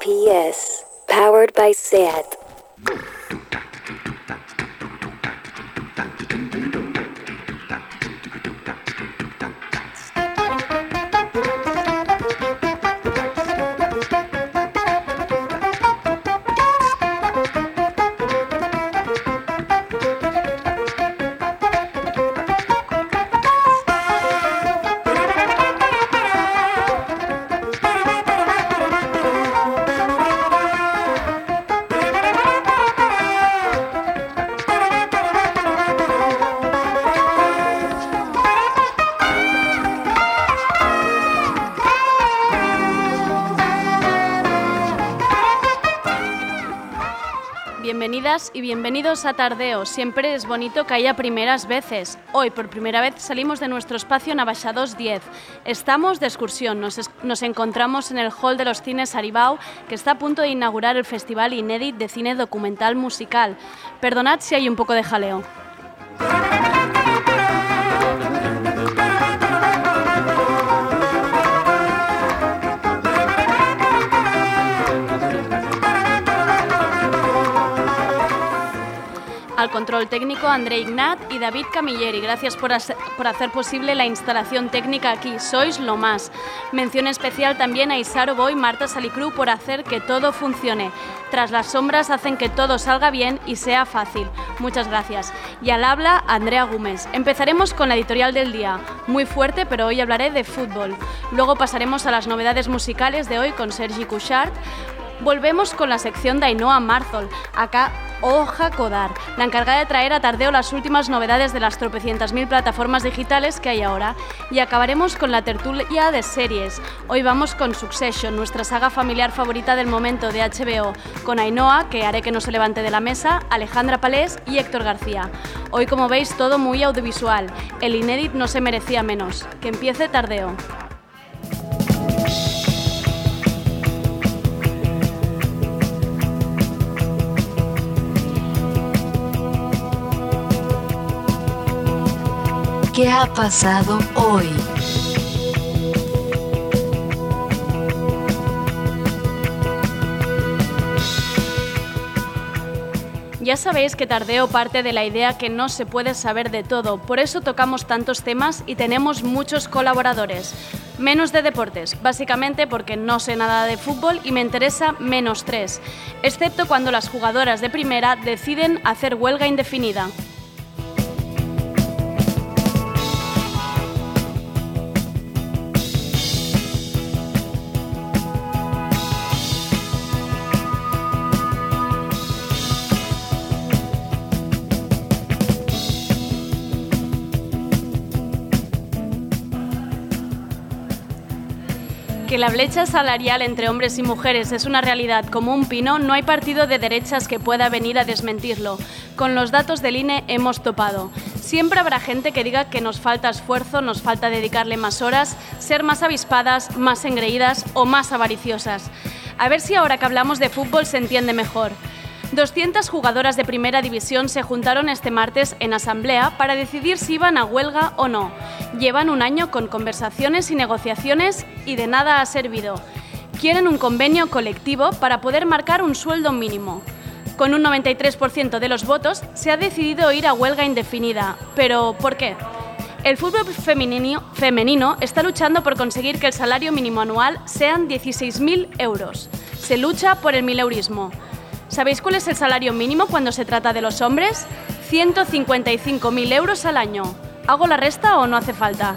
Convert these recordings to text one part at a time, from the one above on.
SPS, powered by SAT. Y bienvenidos a Tardeo. Siempre es bonito que haya primeras veces. Hoy, por primera vez, salimos de nuestro espacio Navaja 210. Estamos de excursión. Nos, nos encontramos en el Hall de los Cines Aribau, que está a punto de inaugurar el Festival Inédit de Cine Documental Musical. Perdonad si hay un poco de jaleo. Al control técnico André Ignat y David Camilleri. Gracias por, hace- por hacer posible la instalación técnica aquí. Sois lo más. Mención especial también a Isaro Boy y Marta Salicru por hacer que todo funcione. Tras las sombras hacen que todo salga bien y sea fácil. Muchas gracias. Y al habla Andrea Gómez. Empezaremos con la editorial del día. Muy fuerte, pero hoy hablaré de fútbol. Luego pasaremos a las novedades musicales de hoy con Sergi Couchard. Volvemos con la sección de Ainhoa Marzol, acá Oja Codar, la encargada de traer a Tardeo las últimas novedades de las tropecientas mil plataformas digitales que hay ahora. Y acabaremos con la tertulia de series. Hoy vamos con Succession, nuestra saga familiar favorita del momento de HBO, con Ainhoa, que haré que no se levante de la mesa, Alejandra Palés y Héctor García. Hoy, como veis, todo muy audiovisual. El inédit no se merecía menos. Que empiece Tardeo. ¿Qué ha pasado hoy? Ya sabéis que Tardeo parte de la idea que no se puede saber de todo, por eso tocamos tantos temas y tenemos muchos colaboradores. Menos de deportes, básicamente porque no sé nada de fútbol y me interesa menos tres, excepto cuando las jugadoras de primera deciden hacer huelga indefinida. La brecha salarial entre hombres y mujeres es una realidad como un pino, no hay partido de derechas que pueda venir a desmentirlo. Con los datos del INE hemos topado. Siempre habrá gente que diga que nos falta esfuerzo, nos falta dedicarle más horas, ser más avispadas, más engreídas o más avariciosas. A ver si ahora que hablamos de fútbol se entiende mejor. 200 jugadoras de primera división se juntaron este martes en asamblea para decidir si iban a huelga o no. Llevan un año con conversaciones y negociaciones y de nada ha servido. Quieren un convenio colectivo para poder marcar un sueldo mínimo. Con un 93% de los votos se ha decidido ir a huelga indefinida. ¿Pero por qué? El fútbol femenino, está luchando por conseguir que el salario mínimo anual sean 16.000 euros. Se lucha por el mileurismo. ¿Sabéis cuál es el salario mínimo cuando se trata de los hombres? 155.000 euros al año. ¿Hago la resta o no hace falta?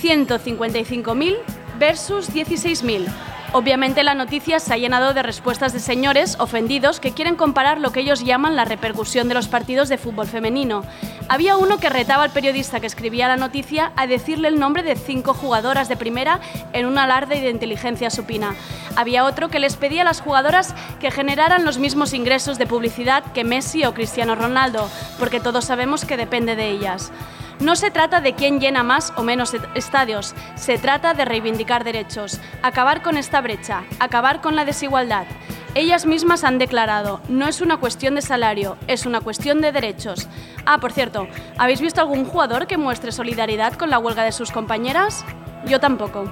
155.000 versus 16.000. Obviamente la noticia se ha llenado de respuestas de señores ofendidos que quieren comparar lo que ellos llaman la repercusión de los partidos de fútbol femenino. Había uno que retaba al periodista que escribía la noticia a decirle el nombre de cinco jugadoras de primera en un alarde de inteligencia supina. Había otro que les pedía a las jugadoras que generaran los mismos ingresos de publicidad que Messi o Cristiano Ronaldo, porque todos sabemos que depende de ellas. No se trata de quién llena más o menos estadios, se trata de reivindicar derechos, acabar con esta brecha, acabar con la desigualdad. Ellas mismas han declarado, no es una cuestión de salario, es una cuestión de derechos. Ah, por cierto, ¿habéis visto algún jugador que muestre solidaridad con la huelga de sus compañeras? Yo tampoco.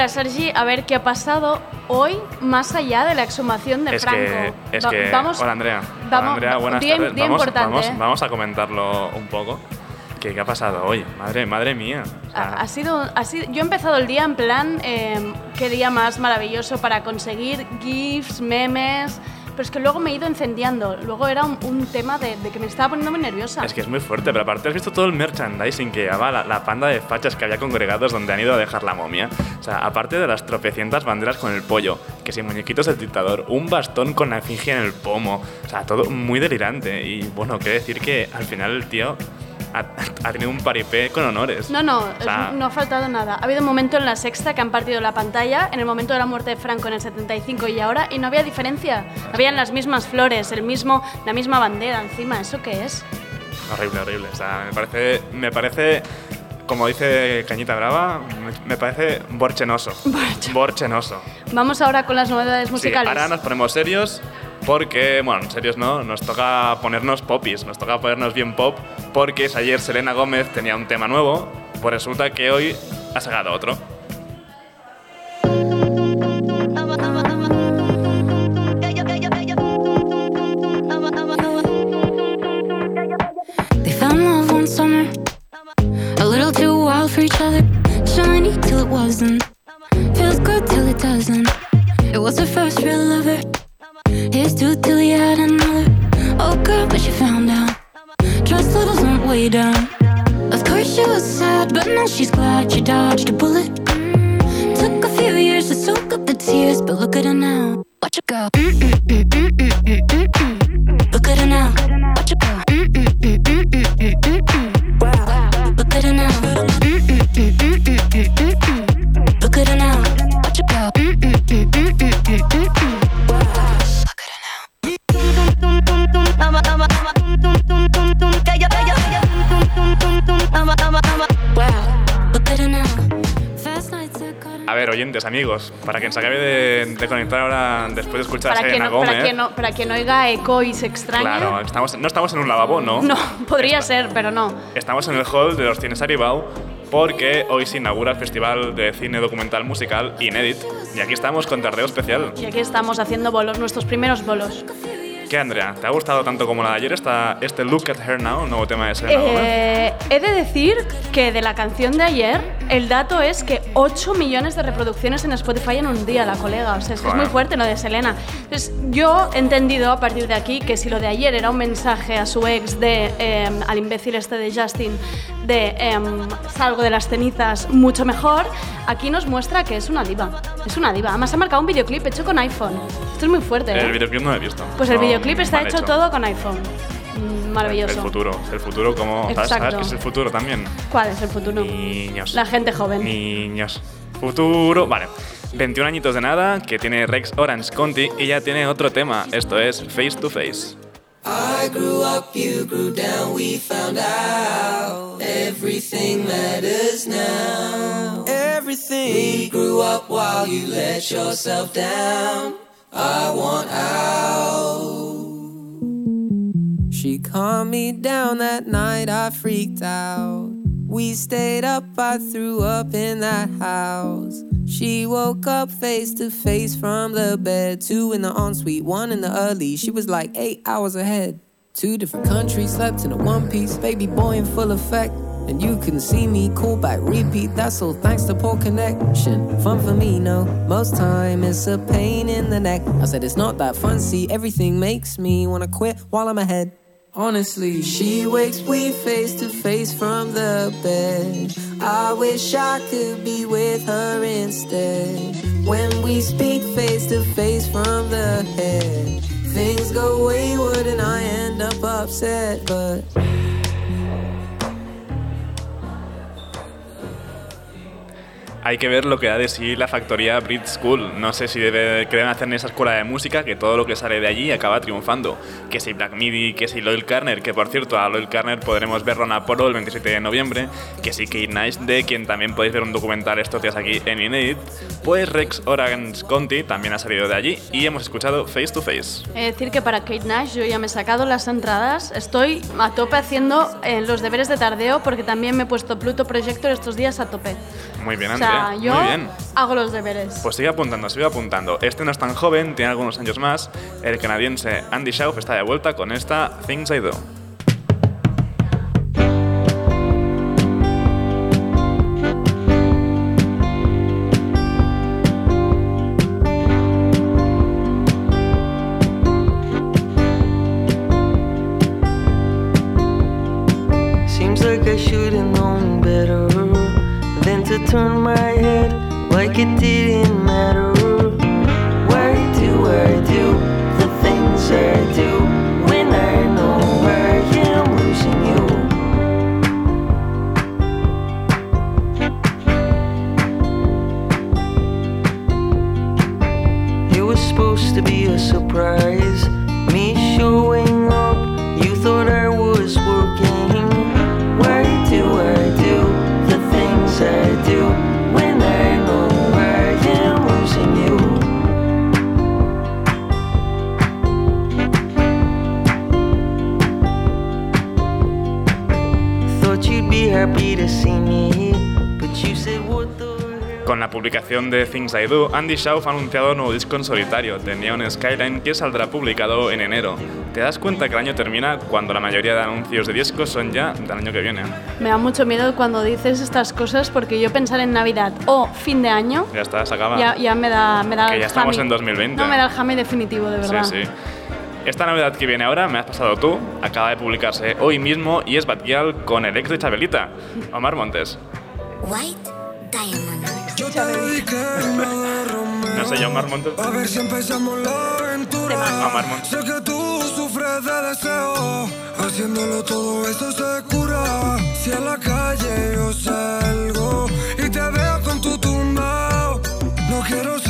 Hola Sergi, a ver qué ha pasado hoy más allá de la exhumación de es Franco. que, es Va- que vamos, hola Andrea, vamos- hola Andrea, buenas día- tardes. día vamos, importante, vamos, ¿eh? vamos a comentarlo un poco. ¿Qué, qué ha pasado hoy? Madre, madre mía. O sea, Ha, ha sido, ha sido- yo he empezado el día en plan, eh, qué día más maravilloso para conseguir GIFs, memes, pero es que luego me he ido encendiendo. Luego era un, tema de, que me estaba poniendo muy nerviosa. Es que es muy fuerte, pero aparte has visto todo el merchandising que llevaba la, panda de fachas que había congregados donde han ido a dejar la momia. O sea, aparte de las tropecientas banderas con el pollo, que si muñequitos del dictador, un bastón con la efigie en el pomo. O sea, todo muy delirante. Y bueno, quiero decir que al final el tío ha, ha tenido un paripé con honores. No, no, O sea, no ha faltado nada. Ha habido un momento en la sexta que han partido la pantalla, en el momento de la muerte de Franco en el 75 y ahora, y no había diferencia. Habían las mismas flores, el mismo, la misma bandera encima. ¿Eso qué es? Horrible, horrible. O sea, me parece, me parece, como dice Cañita Brava, me, parece borchenoso. Borchenoso. Vamos ahora con las novedades Sí, musicales. ahora nos ponemos serios porque, bueno, serios no, nos toca ponernos popis, nos toca ponernos bien pop porque si ayer Selena Gómez tenía un tema nuevo, pues resulta que hoy ha sacado otro. Till it wasn't, feels good till it doesn't. Para quien se acabe de, de conectar ahora después de escuchar a para, Selena no, Gómez. para, quien no, para quien oiga eco y se extrañe. Claro, estamos, no estamos en un lavabo, ¿no? No, podría ser, pero no. Estamos en el hall de los Cines Aribau porque hoy se inaugura el Festival de Cine Documental Musical Inédit y aquí estamos con Tardeo Especial. Y aquí estamos haciendo bolos, nuestros primeros bolos. ¿Qué, Andrea? ¿Te ha gustado tanto como la de ayer esta, este Look at Her Now, nuevo tema de Selena? Eh, he de decir que de la canción de ayer, el dato es que 8 millones de reproducciones en Spotify en un día, la colega. O sea, es, que es muy fuerte lo de Selena. Entonces, yo he entendido a partir de aquí que si lo de ayer era un mensaje a su ex de, eh, al imbécil este de Justin, de em, salgo de las cenizas mucho mejor, aquí nos muestra que es una diva. Es una diva. Además, ha marcado un videoclip hecho con iPhone. Esto es muy fuerte. ¿eh? El videoclip no lo he visto. Pues el No, videoclip está mal hecho, todo con iPhone. Mm, Maravilloso. El futuro, el futuro como... ¿sabes, Exacto. ¿Sabes qué es el futuro también? ¿Cuál es el futuro? Niños. La gente joven. Niños. Futuro. Vale. 21 añitos de nada, que tiene Rex Orange Conti y ya tiene otro tema. Esto es Face to Face. I grew up, you grew down, we found out everything matters now. Everything. We grew up while you let yourself down. I want out. She calmed me down that night, I freaked out. We stayed up, I threw up in that house. She woke up face to face from the bed. Two in the ensuite, one in the early. She was like eight hours ahead. Two different countries, slept in a one piece, baby boy in full effect. And you can see me, call back, repeat. That's all thanks to poor connection. Fun for me, no. Most time it's a pain in the neck. I said it's not that fun. See, everything makes me wanna quit while I'm ahead. Honestly, she wakes we face to face from the bed. I wish I could be with her instead. When we speak face to face from the head, things go wayward and I end up upset. But Hay que ver lo que da de sí la factoría Brit School. No sé si debe, que deben hacer en esa escuela de música que todo lo que sale de allí acaba triunfando. Que si Black Midi, que si Loyal Carner, que por cierto a Loyal Carner podremos verlo en Apolo el 27 de noviembre. Que si Kate Nice, de quien también podéis ver un documental estos días aquí en Inédit. Pues Rex Orange Conti también ha salido de allí y hemos escuchado Face to Face. De decir que para Kate Nash yo ya me he sacado las entradas. Estoy a tope haciendo eh, los deberes de tardeo porque también me he puesto Pluto Projector estos días a tope. Muy bien, O Andrea. sea, muy yo bien. hago los deberes. Pues sigue apuntando, sigue apuntando. Este no es tan joven, tiene algunos años más. El canadiense Andy Schauf está de vuelta con esta Things I Do. I Do, Andy Schauf ha anunciado un nuevo disco en solitario, The Neon Skyline, que saldrá publicado en enero. ¿Te das cuenta que el año termina cuando la mayoría de anuncios de discos son ya del año que viene? Me da mucho miedo cuando dices estas cosas porque yo pensar en Navidad o fin de año Ya está, se acaba. ya, ya me da, me da Que el ya estamos jame. en 2020. No, me da el jame definitivo, de verdad. Sí, sí. Esta novedad que viene ahora, me has pasado tú, acaba de publicarse hoy mismo y es Batgirl con el ex de Chabelita, Omar Montes. White. No sé, yo Omar Montes. A ver si empezamos la aventura. Montes. Sé que tú sufres de deseo. Haciéndolo todo eso se cura. Si a la calle yo salgo y te veo con tu tumbao. No quiero ser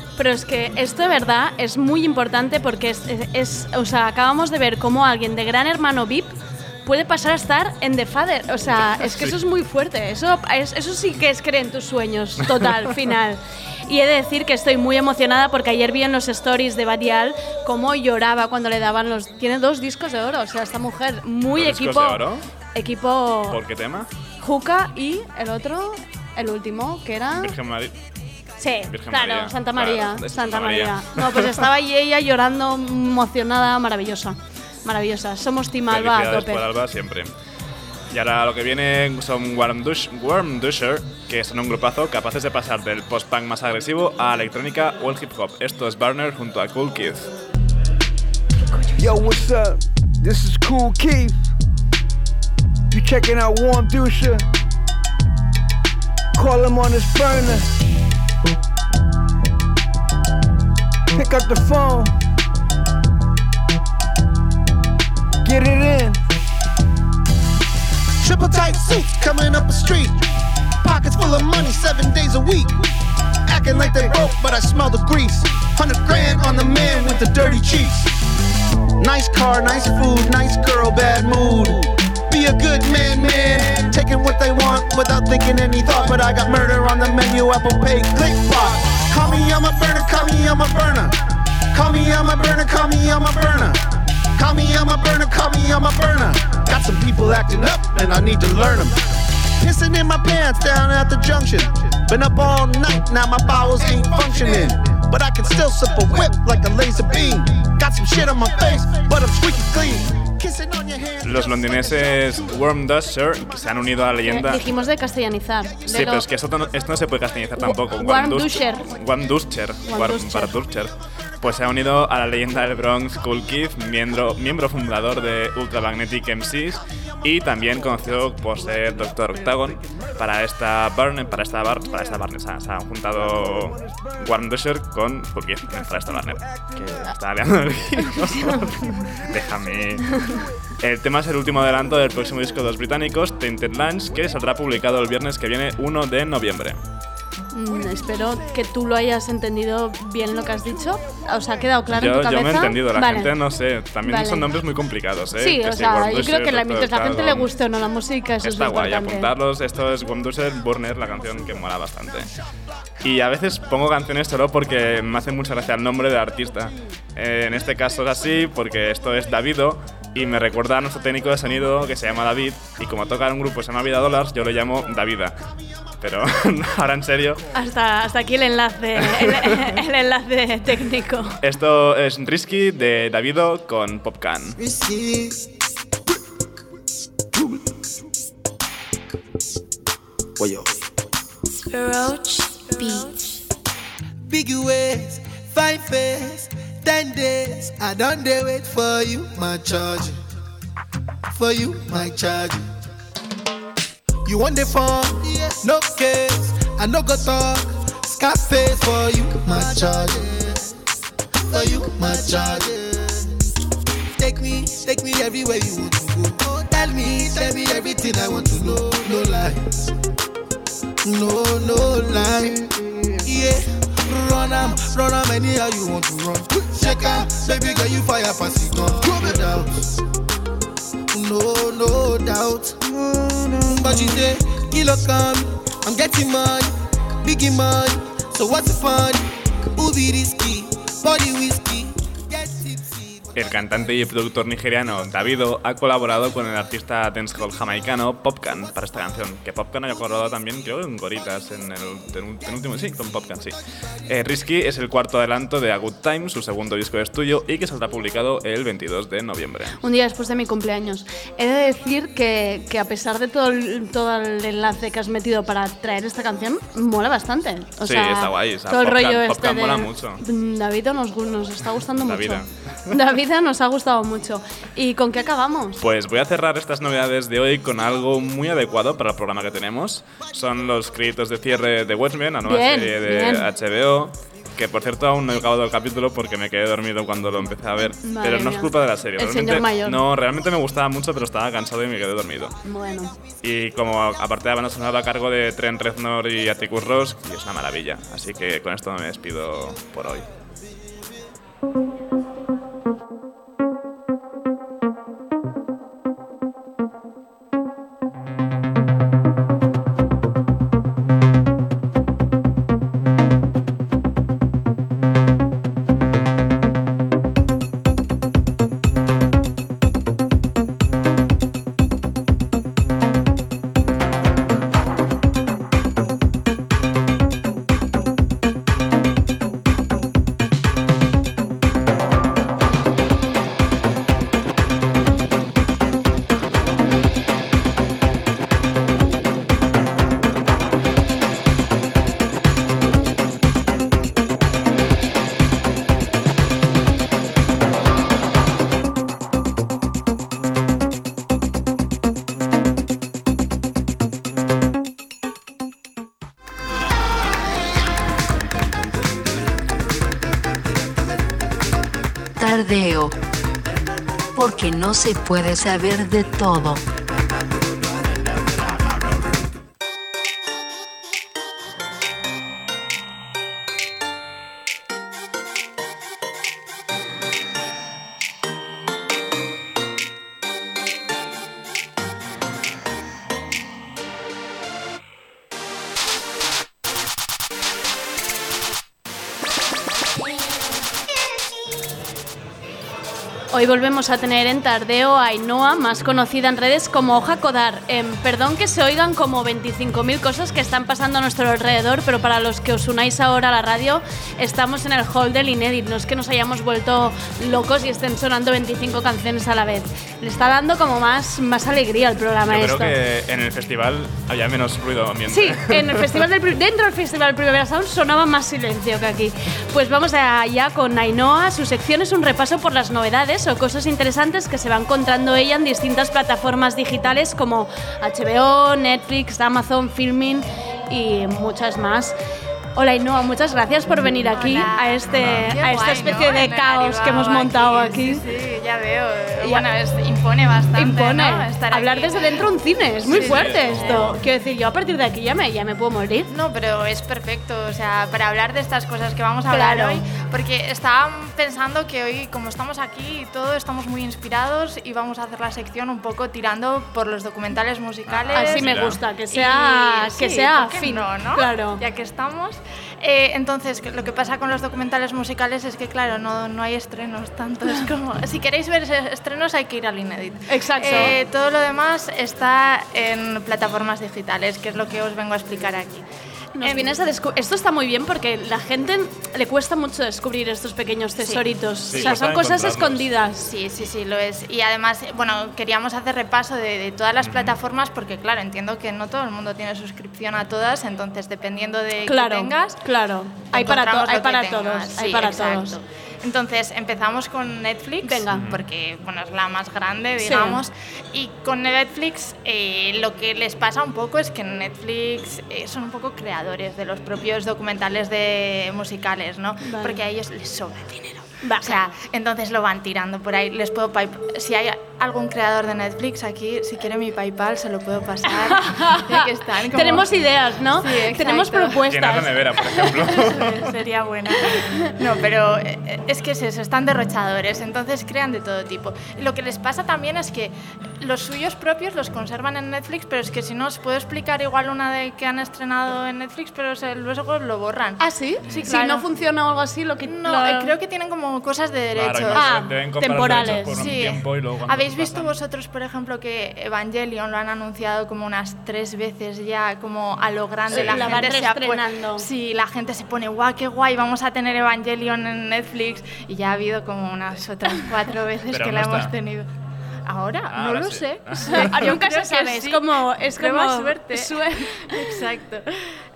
Pero es que esto de verdad es muy importante porque es, es- es- o sea, acabamos de ver cómo alguien de Gran Hermano VIP puede pasar a estar en The Father. O sea, es que eso es muy fuerte. Eso, es- eso sí que es creer en tus sueños, total, final. Y he de decir que estoy muy emocionada porque ayer vi en los stories de Badial cómo lloraba cuando le daban los... Tiene dos discos de oro, o sea, esta mujer muy ¿Dos discos equipo... de oro? Equipo ¿Por qué tema? Juca y el otro, el último, que era... Virgen María. Sí, Virgen claro, María. Santa María, Santa María. María. No, pues estaba ahí ella llorando, emocionada, maravillosa. Maravillosa. Somos Team Alba a Felicidades tope. por Alba siempre. Y ahora lo que viene son Warm, Dush, Warm Dusher, que son un grupazo capaces de pasar del post-punk más agresivo a electrónica o el hip hop. Esto es Burner junto a Cool Kids. Yo, what's up? This is Cool Keith. You checking out Warm Dusha? Call him on his burner. Pick up the phone. Get it in. Triple tight suit coming up the street. Pockets full of money seven days a week. Acting like they broke, but I smell the grease. Hundred grand on the man with the dirty cheeks. Nice car, nice food, nice girl, bad mood. A good man, man. Taking what they want without thinking any thought. But I got murder on the menu, Apple Pay, click block. Call me, I'm a burner, call me, I'm a burner. Call me, I'm a burner, call me, I'm a burner. Call me, I'm a burner, call me, I'm a burner. Got some people acting up, and I need to learn them. Pissing in my pants down at the junction. Been up all night, now my bowels ain't functioning. But I can still sip a whip like a laser beam. Got some shit on my face, but I'm squeaky clean. Los londinenses Worm Dusher se han unido a la leyenda. Dijimos de castellanizar. de Sí, pero es que esto no, esto no se puede castellanizar tampoco. Dus- Dusher. Warm Duscher. Warm Duscher. Pues se ha unido a la leyenda del Bronx Cool Kid, miembro, miembro fundador de Ultramagnetic MCs y también conocido por ser Doctor Octagon. Para esta Barney, para esta bar, para esta Barney, se, han- se han juntado Warm Dusher con Cool Kid para esta Barney. Que está liando el Déjame. El tema es el último adelanto del próximo disco de los británicos, Tainted Lands, que saldrá publicado el viernes que viene, 1 de noviembre. Mm, espero que tú lo hayas entendido bien lo que has dicho. ¿Os ha quedado claro en Yo, tu cabeza? yo me he entendido, la Vale. gente no sé. También Vale. son nombres muy complicados, ¿eh? Sí, Que o sea, Worm yo creo que la, mientras la gente le guste o no la música, eso Está es guay, importante. apuntarlos. Esto es Womdusher Burner, la canción que mola bastante. Y a veces pongo canciones solo porque me hace mucha gracia el nombre del artista. Eh, en este caso es así porque esto es Davido y me recuerda a nuestro técnico de sonido que se llama David y como toca en un grupo que se llama Vida Dollars, yo lo llamo Davida. Pero ahora en serio, Hasta, hasta aquí el enlace, el, el enlace técnico. esto es Risky de Davido con Popcan. Beach. Biggie ways, fine face, ten days. I dey wait for you, my charge. For you, my charge. You want the phone? No case. I no go talk. Scarface for you, my charge. For you, my charge. Take me, take me everywhere you want to go. Oh, tell me, tell me everything I want to know. No lies. No, no lie. Yeah, run am, run am anyhow you want to run. Check out, baby girl, you fire pass it on. No doubt, no, no doubt. But you say, kilo come, I'm getting money, biggie money. So what's the fun? Be risky? Body whiskey. El cantante y productor nigeriano Davido ha colaborado con el artista dancehall jamaicano Popcan para esta canción. Que Popcan haya colaborado también, creo, en Goritas, en el pen- penúltimo, sí, con Popcan, sí. Eh, Risky es el cuarto adelanto de A Good Time, su segundo disco de estudio, y que saldrá publicado el 22 de noviembre. Un día después de mi cumpleaños. He de decir que, que a pesar de todo el, todo el enlace que has metido para traer esta canción, mola bastante. O Sí, sea, está guay, o sea, todo el Popcan- rollo este Popcan de... mola mucho. Mm, David nos, nos está gustando mucho. vida. David nos ha gustado mucho. ¿Y con qué acabamos? Pues voy a cerrar estas novedades de hoy con algo muy adecuado para el programa que tenemos. Son los créditos de cierre de Watchmen, la nueva Bien, serie de bien. HBO. Que por cierto aún no he acabado el capítulo porque me quedé dormido cuando lo empecé a ver. Madre pero no es mía. culpa de la serie. El realmente, señor mayor. No, realmente me gustaba mucho, pero estaba cansado y me quedé dormido. Bueno. Y como aparte de la banda sonora a cargo de Trent Reznor y Atticus Ross, y es una maravilla. Así que con esto me despido por hoy. Se puede saber de todo. Hoy volvemos a tener en Tardeo a Ainhoa, más conocida en redes como Hoja Codar. Em, perdón que se oigan como 25.000 cosas que están pasando a nuestro alrededor, pero para los que os unáis ahora a la radio, estamos en el hall del Inédit. No es que nos hayamos vuelto locos y estén sonando 25 canciones a la vez. Le está dando como más, más alegría al programa Yo esto. creo que en el festival había menos ruido ambiente. Sí, en el festival del, dentro del Festival Primavera Sound sonaba más silencio que aquí. Pues vamos allá con Ainhoa. Su sección es un repaso por las novedades o cosas interesantes que se va encontrando ella en distintas plataformas digitales como HBO, Netflix, Amazon, Filmin y muchas más. Hola Ainhoa, muchas gracias por venir aquí a, este, Qué a esta guay, especie ¿no? de caos que hemos montado aquí. aquí. Sí, sí, ya veo. Ya. Bueno, es- impone bastante. Impone. ¿no? Estar Hablar aquí. desde dentro de un cine, es muy Sí, sí, fuerte sí. esto. Quiero decir, yo a partir de aquí ya me, ya me puedo morir. No, pero es perfecto, o sea, para hablar de estas cosas que vamos a hablar Claro. hoy, porque estaba pensando que hoy, como estamos aquí y todo, estamos muy inspirados y vamos a hacer la sección un poco tirando por los documentales musicales. Así me gusta, que sea- Y- que sí, sea ¿por qué fino, no, ¿no? claro. Ya que estamos. Eh, entonces, lo que pasa con los documentales musicales es que, claro, no, no hay estrenos tanto. Es como, si queréis ver estrenos hay que ir al Inédit. Exacto. Eh, todo lo demás está en plataformas digitales, que es lo que os vengo a explicar aquí. Nos vienes a descu- Esto está muy bien porque la gente le cuesta mucho descubrir estos pequeños tesoritos. Sí, o sea, son cosas escondidas. Sí, sí, sí, lo es. Y además, eh, bueno, queríamos hacer repaso de, de todas las plataformas porque, claro, entiendo que no todo el mundo tiene suscripción a todas, entonces dependiendo de Claro, que tengas, claro. Hay para, hay para tengas. todos. Hay para exacto. todos. Entonces empezamos con Netflix, Venga. porque bueno, es la más grande, Sí. digamos. Y con Netflix eh, lo que les pasa un poco es que en Netflix eh, son un poco creadores de los propios documentales de musicales, ¿no? Vale. Porque a ellos les sobra dinero. O sea, entonces lo van tirando por ahí. Les puedo si hay algún creador de Netflix aquí, si quiere mi PayPal se lo puedo pasar. que están como- Tenemos ideas, ¿no? Sí. Tenemos propuestas. Llenar la nevera, por ejemplo. Sería buena. No, pero eh, es que es eso, están derrochadores, entonces crean de todo tipo. Y lo que les pasa también es que los suyos propios los conservan en Netflix, pero es que si no os puedo explicar igual una de que han estrenado en Netflix, pero luego lo borran. ¿Ah, sí? Sí, Si claro. no funciona o algo así, lo que... No, lo- eh, creo que tienen como cosas de derechos. Claro, Ah, deben temporales. derechos por un Sí. tiempo y luego cuando ¿Habéis visto pasan- vosotros, por ejemplo, que Evangelion lo han anunciado como unas tres veces ya, como a lo grande? Sí, la, gente se reestrenando. Sí, la gente se pone, guau, qué guay, vamos a tener Evangelion en Netflix. Y ya ha habido como unas otras cuatro veces Pero que no la está. hemos tenido. ¿Ahora? Ah, no ahora lo sí. sé. Ah. Nunca se que sabe, es como- es Prueba como- suerte. suerte. Exacto.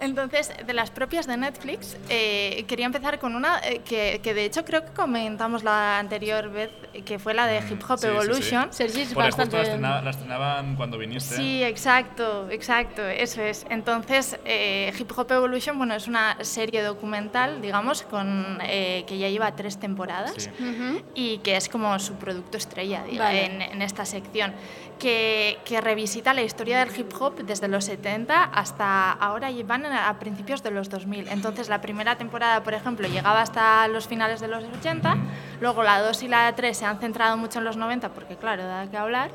Entonces, de las propias de Netflix, eh, quería empezar con una eh, que, que de hecho creo que comentamos la anterior vez, que fue la de Hip Hop Mm, Sí, sí, sí. Evolution. Sergi es Porque justo bastante... la, estrena- la estrenaban cuando viniste. Sí, exacto, exacto, eso es. Entonces, eh, Hip Hop Evolution, bueno, es una serie documental, digamos, con, eh, que ya lleva tres temporadas Sí. Ujú. y que es como su producto estrella diga, Vale. en, en esta sección, que, que revisita la historia del hip hop desde los 70 hasta ahora y van a, principios de los 2000. Entonces la primera temporada, por ejemplo, llegaba hasta los finales de los 80, luego la 2 y la 3 se han centrado mucho en los 90 porque claro, da que hablar.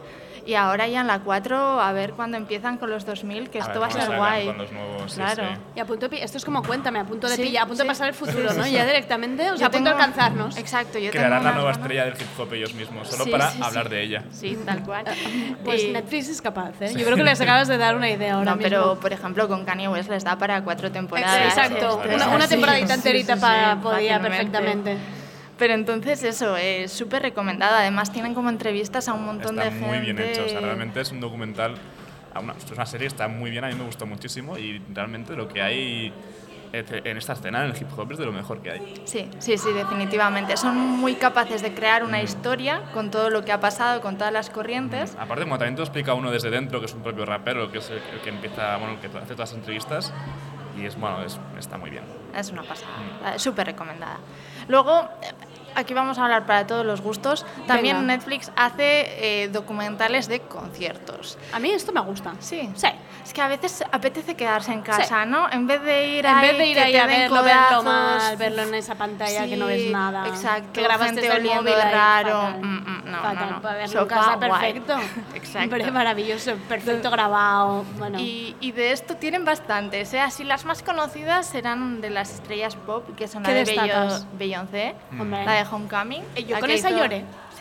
Y ahora ya en la 4, a ver cuándo empiezan con los 2000, que A esto ver va a ser guay. con los nuevos, claro. sí. Y a punto de esto es como cuéntame, a punto de Sí, pillar, a punto sí. de pasar el futuro, ¿no? Ya directamente, o sea, a punto de alcanzarnos. Exacto, yo tengo Crearán la nueva ganas. estrella del hip hop ellos mismos, solo Sí, para sí, sí. hablar de ella. Sí, tal cual. Pues Y- Netflix es capaz, ¿eh? Yo creo que les acabas de dar una idea ahora No, mismo. pero por ejemplo con Kanye West les da para cuatro temporadas. Exacto, una, una temporadita enterita Sí, sí, para, sí, podía perfectamente. Pero entonces eso, es súper recomendada. Además tienen como entrevistas a un montón Está de gente. muy bien hecho, o sea, realmente es un documental, una- es una serie, está muy bien, a mí me gustó muchísimo y realmente lo que hay en esta escena en el hip hop es de lo mejor que hay. Sí, sí, sí, definitivamente. Son muy capaces de crear una historia con todo lo que ha pasado, con todas las corrientes. Aparte, como también te explica uno desde dentro, que es un propio rapero, que es el, que empieza, bueno, el que hace todas las entrevistas, y es, bueno, es- está muy bien. Es una pasada, eh, súper recomendada. Luego, eh, aquí vamos a hablar para todos los gustos. También Venga. Netflix hace eh, documentales de conciertos. A mí esto me gusta. Sí. Sí. Es que a veces apetece quedarse en casa, ¿no? En vez de ir En ahí, vez de ir ahí a verlo, verlo codazos, mal, verlo en esa pantalla que no ves Sí, nada. Exacto. Que grabas gente desde el móvil raro. fatal. Mm, mm, no, Fatal, no, no. para verlo en casa guay. perfecto. Exacto. Maravilloso, perfecto grabado. Bueno. Y, y de esto tienen bastantes. ¿eh? Así las más conocidas serán de las estrellas pop, que son la ¿Qué de Beyoncé, Hombre. la de Homecoming. Eh, yo con esa hizo-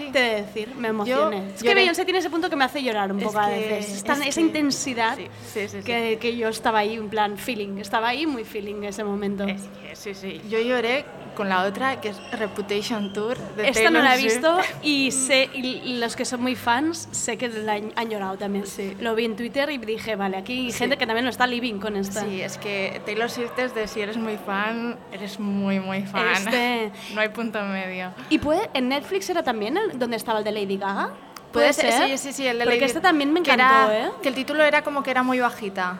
lloré. te he de decir, me emocioné. es que. Beyoncé tiene ese punto que me hace llorar un Es poco a que- veces. Es tan- es esa que- intensidad sí, sí, sí, sí. que, que yo estaba ahí, en plan, feeling. Estaba ahí muy feeling en ese momento. Es que sí, sí. Yo lloré con la otra, que es Reputation Tour. De Esta no Taylor la he visto y sé y los que son muy fans sé que la han, llorado también. Lo vi en Twitter y dije, vale, aquí hay Sí. gente que también lo está living con esta. Sí, es que Taylor Swift es de si eres muy fan, eres muy, muy fan. Este- No hay punto medio. ¿Y puede, en Netflix era también el- donde estaba el de Lady Gaga? Puede ser, sí, sí, sí, el de Porque Lady- este también me que encantó, era- ¿eh? Que el título era como que era muy bajita.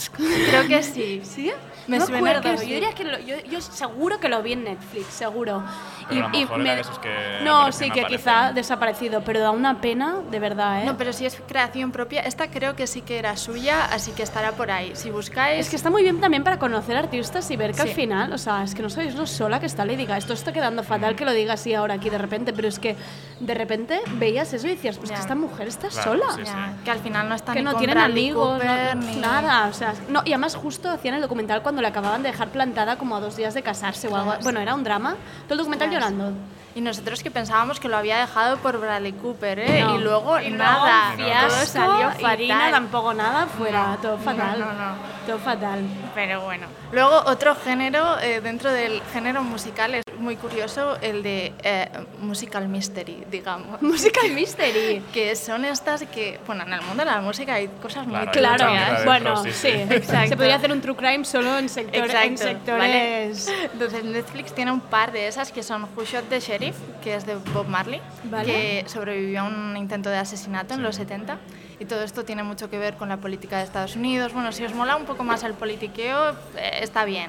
Creo que sí. ¿Sí? Me no acuerdo. que sí. Yo diría que lo- yo, yo seguro que lo vi en Netflix, seguro. Pero a lo mejor era de esos que no, sí, que aparecen. quizá desaparecido, pero da una pena, de verdad, ¿eh? No, pero si es creación propia, esta creo que sí que era suya, así que estará por ahí. Si buscáis... Es que está muy bien también para conocer artistas y ver que al final, o sea, es que no sois lo sola que está Lady Gaga. Esto está quedando fatal que lo diga así ahora aquí de repente, pero es que de repente veías eso y decías, pues que esta mujer está Claro, sola. sí, sí. Ya, que al final no está que ni no tienen amigos, Cooper, no- ni- nada, o sea, no, y además justo hacían el documental cuando le acababan de dejar plantada como a dos días de casarse o algo. Bueno, era un drama, todo el documental Ostras. Llorando. Y nosotros que pensábamos que lo había dejado por Bradley Cooper, ¿eh? No. Y luego Y nada, todo salió fatal. Tampoco nada, fuera, No, todo fatal. no, no. Todo fatal. Pero bueno. Luego otro género eh, dentro del género musical es muy curioso, el de eh, musical mystery, digamos. Musical mystery. que son estas que, bueno, en el mundo de la música hay cosas muy Claro, hay Claro, bueno, sí, sí, sí. Exacto. Se podría hacer un true crime solo en, sector- en Exacto, sectores. ¿vale? Entonces Netflix tiene un par de esas que son Who Shot the Sheriff, que es de Bob Marley, Vale. que sobrevivió a un intento de asesinato en los 70. Y todo esto tiene mucho que ver con la política de Estados Unidos. Bueno, si os mola un poco más el politiqueo, eh, está bien.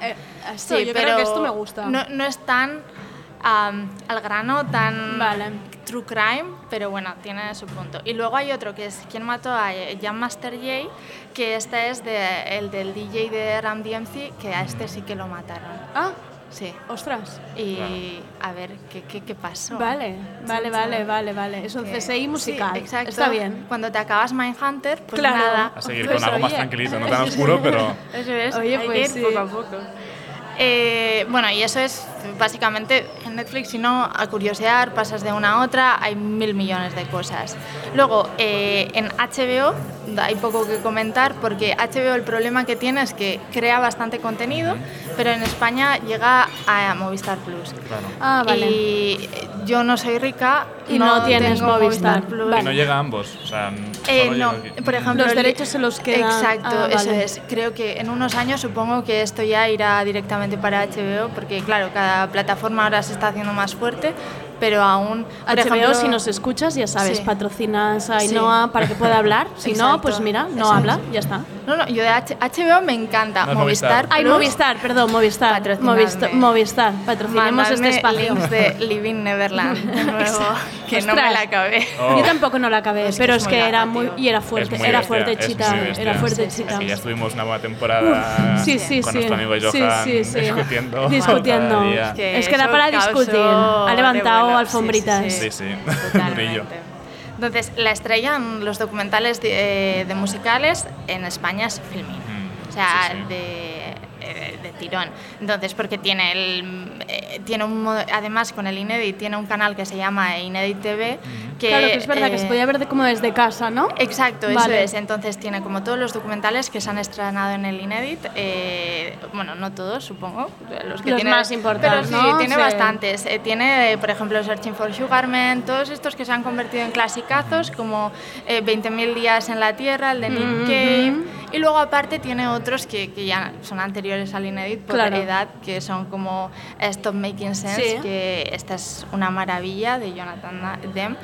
esto, yo creo que esto me gusta. No, no es tan al grano, tan true crime, pero bueno, tiene su punto. Y luego hay otro que es ¿Quién mató a Jam Master Jay? Que este es de, el del DJ de Ram DMC, que a este sí que lo mataron. Ah, Sí. ostras. Y a ver, ¿qué, qué, qué pasó? Vale, vale, vale, vale, vale. Es un Que- CSI musical. Sí, exacto. Está bien. Cuando te acabas Mindhunter, pues Claro. nada. A seguir Pues con algo más oye. tranquilito, no tan oscuro, pero... Eso es, Oye, hay pues que ir sí. poco a poco. Eh, bueno, y eso es básicamente en Netflix, si no, a curiosear, pasas de una a otra, hay mil millones de cosas. Luego, eh, en HBO hay poco que comentar porque HBO el problema que tiene es que crea bastante contenido, pero en España llega a Movistar Plus. Ah, vale. Y yo no soy rica Y no tienes tengo Movistar. Plus. Y no llega a ambos, o sea, Eh, no, por ejemplo... Los derechos se los quedan- Exacto, ah, eso vale. es. Creo que en unos años supongo que esto ya irá directamente para HBO, porque claro, cada plataforma ahora se está haciendo más fuerte, pero aún... por HBO, ejemplo- si nos escuchas, ya sabes, Sí. patrocinas a Sí. Ainhoa para que pueda hablar. Si no, Exacto, pues mira, no exacto. habla, ya está. No, no, yo de H- HBO me encanta. No Movistar. Movistar. Ay, Movistar, perdón, Movistar. Movistar, Movistar. patrocinemos este mandadme espacio. links de Living Neverland, de nuevo, que no me Ostras. la acabé. Oh. Yo tampoco no la acabé, Es que pero es es que era muy y era fuerte, era bestia, fuerte chita, era fuerte Es chita. que ya estuvimos una buena temporada Sí, sí, con sí. nuestro amigo Sí, Johan sí, sí. discutiendo. Discutiendo. Que Es que da para discutir. Ha levantado alfombritas. Sí, sí, Totalmente. brillo. Entonces, la estrella en los documentales de, eh, de musicales en España es Filmin. Mm, O sea, sí, sí. De, eh, de tirón. Entonces, porque tiene el. eh, tiene un, además, con el Inédit, tiene un canal que se llama Inédit TV. Que, claro, que es verdad que se eh, podía ver de como desde casa, ¿no? Exacto, Vale. eso es. Entonces tiene como todos los documentales que se han estranado en el Inédit. eh, bueno, no todos, supongo. Los, que Los tiene- más importantes, Pero sí, ¿no? tiene Sí. bastantes. Eh, tiene, eh, por ejemplo, Searching for Sugar Man, todos estos que se han convertido en clasicazos, como eh, 20.000 días en la Tierra, el de Nick Ujú. Cave. Y luego, aparte, tiene otros que, que ya son anteriores al Inédit por Claro. edad, que son como eh, Stop Making Sense, Sí. que esta es una maravilla de Jonathan Demme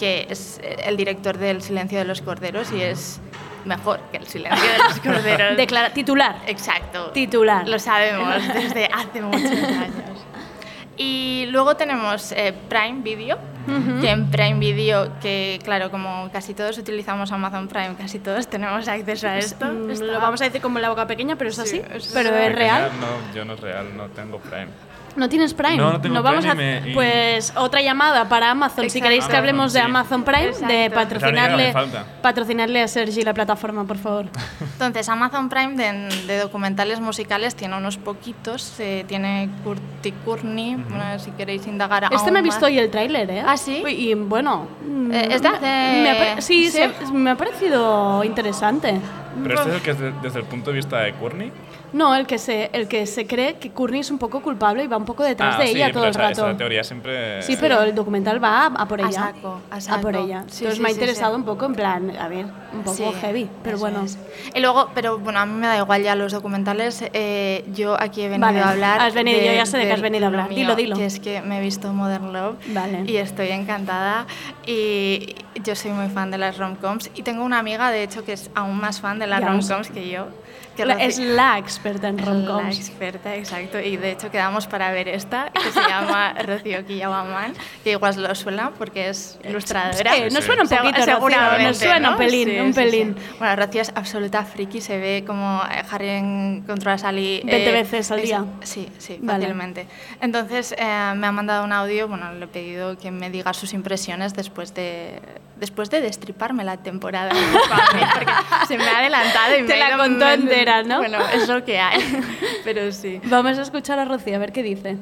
que es el director del Silencio de los Corderos y es mejor que el Silencio de los Corderos. Declara- titular. Exacto. Titular. Lo sabemos desde hace muchos años. Y luego tenemos eh, Prime Video, Ujú. que en Prime Video, que claro, como casi todos utilizamos Amazon Prime, casi todos tenemos acceso a esto. Mm, Lo vamos a decir como la boca pequeña, pero es así. es- pero es real. No, yo no es real, no tengo Prime. ¿No tienes Prime? No, no tengo vamos Prime a, y me- y- Pues otra llamada para Amazon. Si queréis que hablemos de Amazon, Prime, de Exacto. Patrocinarle, patrocinarle a Sergi la plataforma, por favor. Entonces, Amazon Prime de, de documentales musicales tiene unos poquitos. eh, tiene Curti Courtney, bueno, si queréis indagar Este aún me he visto más. hoy el tráiler, ¿eh? ¿Ah, sí? Y bueno... mm, Eh, ¿es de hace- me ha pare- sí, sí? se- me ha parecido interesante. Pero este es el que es de- desde el punto de vista de Courtney. No, el que se, el que se cree que Courtney es un poco culpable y va un poco detrás Ah, de sí, ella todo el esa, rato. esa teoría siempre. Sí, pero el documental va a, a por A ella. saco, a saco. por ella. Sí, Entonces sí, me ha interesado sí. un poco, en plan, a ver, un poco Sí, heavy, pero bueno. es. Y luego, pero bueno, a mí me da igual ya los documentales. eh, yo aquí he venido Vale, a hablar. has venido, yo ya sé de que has venido a hablar. mío, Dilo, dilo. Que es que me he visto Modern Love Vale. y estoy encantada. Y yo soy muy fan de las rom-coms. Y tengo una amiga, de hecho, que es aún más fan de las rom-coms que yo. Que La- es la experta en la rom-coms. experta, exacto. Y de hecho quedamos para ver esta, que se llama Rocío Kiyawaman, que igual lo suena porque es ilustradora. Sí, nos suena un poquito, Rocío, nos suena ¿no? un pelín, un pelín. Bueno, Rocío es absoluta friki, se ve como eh, Harry encontró a Sally... 20 veces al es- día. Sí, sí, Vale. fácilmente. Entonces eh, me ha mandado un audio, bueno, le he pedido que me diga sus impresiones después de después de destriparme la temporada, porque se me ha adelantado y me Te ha la contó me- entera, ¿no? Bueno, es lo que hay, pero sí. Vamos a escuchar a Rocío, a ver qué dice.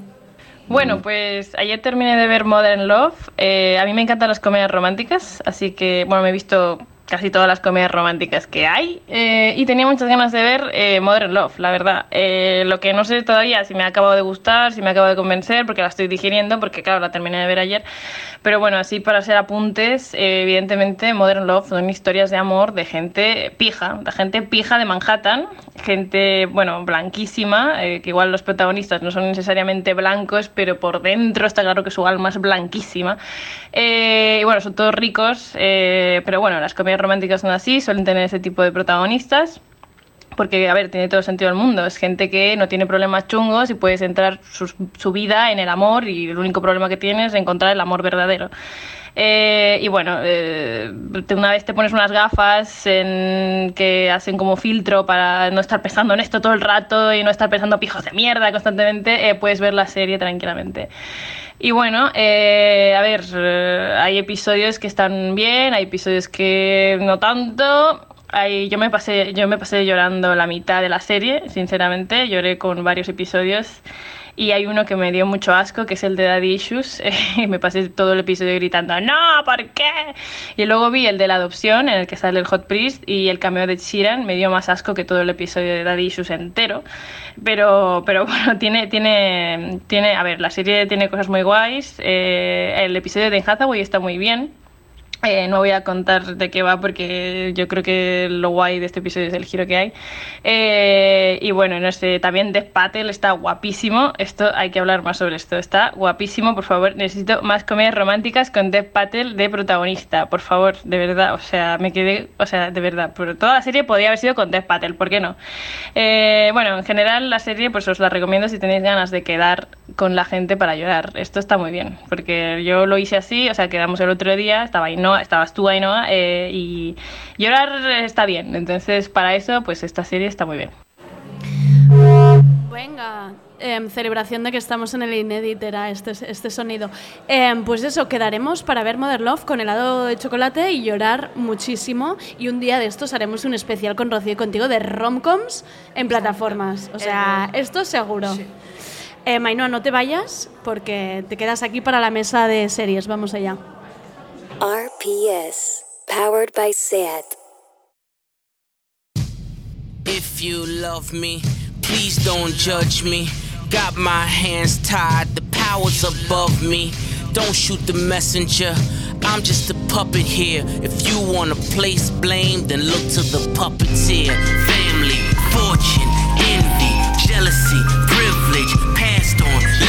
Bueno, pues ayer terminé de ver Modern Love. Eh, a mí me encantan las comedias románticas, así que, bueno, me he visto casi todas las comedias románticas que hay eh, y tenía muchas ganas de ver eh, Modern Love, la verdad. Eh, lo que no sé todavía si me ha acabado de gustar, si me acaba de convencer, porque la estoy digiriendo, porque claro, la terminé de ver ayer. Pero bueno, así para ser apuntes, eh, evidentemente Modern Love son historias de amor de gente pija, de gente pija de Manhattan, gente, bueno, blanquísima, eh, que igual los protagonistas no son necesariamente blancos, pero por dentro está claro que su alma es blanquísima. Eh, y bueno, son todos ricos, pero bueno, las comedias románticas son así, suelen tener ese tipo de protagonistas. Porque, a ver, tiene todo sentido del mundo. Es gente que no tiene problemas chungos y puede centrar su, vida en el amor y el único problema que tiene es encontrar el amor verdadero. Eh, y bueno, eh, una vez te pones unas gafas que hacen como filtro para no estar pensando en esto todo el rato y no estar pensando pijos de mierda constantemente, eh, puedes ver la serie tranquilamente. Y bueno, eh, a ver, eh, hay episodios que están bien, hay episodios que no tanto. Hay, yo, me pasé, yo me pasé llorando la mitad de la serie, sinceramente, lloré con varios episodios. Y hay uno que me dio mucho asco, que es el de Daddy Issues. y me pasé todo el episodio gritando, ¡No! ¿Por qué? Y luego vi el de la adopción, en el que sale el Hot Priest, y el cameo de Sheeran me dio más asco que todo el episodio de Daddy Issues entero. Pero, pero bueno, tiene, tiene, tiene, a ver, la serie tiene cosas muy guays. eh, el episodio de Hathaway está muy bien. Eh, no voy a contar de qué va porque yo creo que lo guay de este episodio es el giro que hay. Eh, y bueno, no sé, también Death Patel está guapísimo. Esto hay que hablar más sobre esto. Está guapísimo, por favor. Necesito más comedias románticas con Death Patel de protagonista, por favor, de verdad. O sea, me quedé, o sea, de verdad. Toda la serie podría haber sido con Death Patel, ¿por qué no? Eh, bueno, en general la serie pues os la recomiendo si tenéis ganas de quedar con la gente para llorar. Esto está muy bien, porque yo lo hice así, o sea, quedamos el otro día, estaba Ainhoa, estabas tú Ainhoa, eh, y llorar está bien. Entonces, para eso, pues esta serie está muy bien. Venga, em, celebración de que estamos en el Inédit era este, este sonido. Em, pues eso, quedaremos para ver Mother Love con helado de chocolate y llorar muchísimo. Y un día de estos haremos un especial con Rocío y contigo de romcoms en plataformas. O sea, esto seguro. Eh, Ainhoa, no te vayas porque te quedas aquí para la mesa de series. Vamos allá. RPS, powered by SAT. If you love me, please don't judge me. Got my hands tied, the power's above me. Don't shoot the messenger, I'm just a puppet here. If you wanna place blame, then look to the puppeteer. Family, fortune, envy, jealousy, privilege, passed on,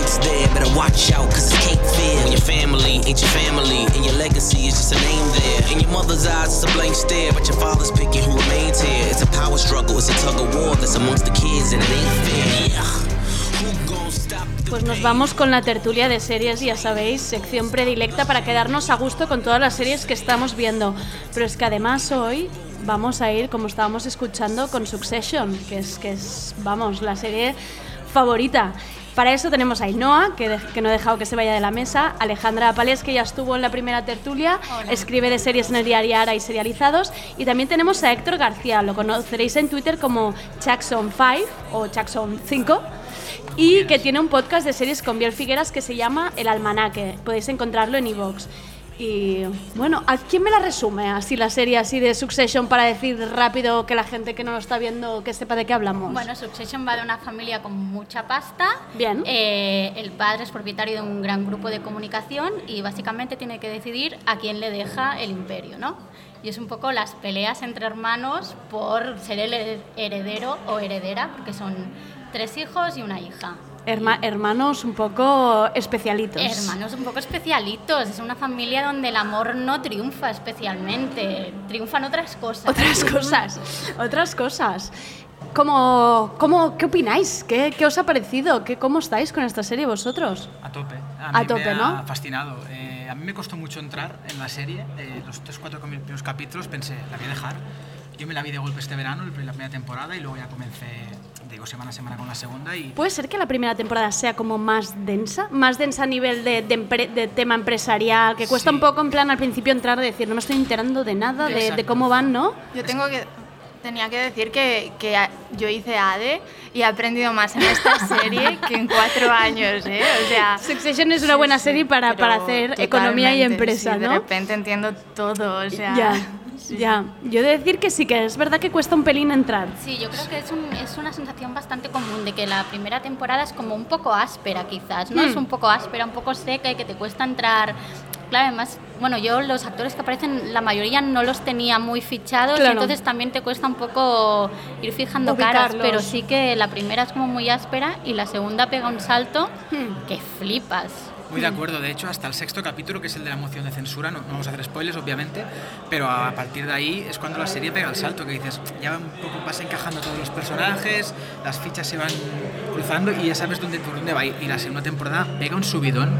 hate's there, better watch out, cause it's cake fear. When your family ain't your family, and your legacy is just a name there. In your mother's eyes, it's a blank stare, but your father's picking who remains here. It's a power struggle, it's a tug of war that's amongst the kids, and it ain't fair. Yeah. Pues nos vamos con la tertulia de series, ya sabéis, sección predilecta para quedarnos a gusto con todas las series que estamos viendo. Pero es que además hoy vamos a ir, como estábamos escuchando, con Succession, que es, que es vamos, la serie favorita. Para eso tenemos a Ainhoa, que, no ha dejado que se vaya de la mesa, Alejandra Palés, que ya estuvo en la primera tertulia, escribe de series en el diario Ara y serializados, y también tenemos a Héctor García, lo conoceréis en Twitter como Jackson 5 o Jackson 5, y que tiene un podcast de series con Biel Figueras que se llama El Almanaque, podéis encontrarlo en iVoox. Y bueno, ¿a quién me la resume así la serie así de Succession para decir rápido que la gente que no lo está viendo que sepa de qué hablamos? Bueno, Succession va de una familia con mucha pasta. Bien. Eh, el padre es propietario de un gran grupo de comunicación y básicamente tiene que decidir a quién le deja el imperio, ¿no? Y es un poco las peleas entre hermanos por ser el hered- heredero o heredera, porque son tres hijos y una hija. Herma- hermanos un poco especialitos. Hermanos un poco especialitos. Es una familia donde el amor no triunfa especialmente. Triunfan otras cosas. Otras cosas, otras cosas. ¿Cómo, cómo, ¿Qué opináis? ¿Qué, ¿Qué os ha parecido? ¿Qué, ¿Cómo estáis con esta serie vosotros? A tope. A mí tope, me ¿no? ha fascinado. Eh, a mí me costó mucho entrar en la serie. Eh, los tres, cuatro primeros capítulos pensé, la voy a dejar. Yo me la vi de golpe este verano, la primera temporada, y luego ya comencé, digo, semana a semana con la segunda. Y ¿Puede ser que la primera temporada sea como más densa? Más densa a nivel de, de empre- de tema empresarial, que cuesta un poco en plan al principio entrar de decir, no me estoy enterando de nada, de, de cómo van, ¿no? Yo tengo que tenía que decir que, que yo hice ADE y he aprendido más en esta serie que en cuatro años, ¿eh? O sea, Succession es una buena serie para, para hacer economía y empresa, sí, ¿no? De repente entiendo todo, o sea... Ya, ya. Yo he de decir que sí, que es verdad que cuesta un pelín entrar. Sí, yo creo que es, un- es una sensación bastante común de que la primera temporada es como un poco áspera quizás, ¿no? Hmm. Es un poco áspera, un poco seca y que te cuesta entrar. Claro, además, bueno, yo los actores que aparecen, la mayoría no los tenía muy fichados, Claro. entonces también te cuesta un poco ir fijando caras, Ubicarlos. pero sí que la primera es como muy áspera y la segunda pega un salto Hmm. que flipas. Muy de acuerdo, de hecho, hasta el sexto capítulo, que es el de la moción de censura, no, no vamos a hacer spoilers, obviamente, pero a partir de ahí es cuando la serie pega el salto, que dices, ya un poco vas encajando todos los personajes, las fichas se van cruzando y ya sabes dónde, por dónde va. Y la segunda temporada pega un subidón.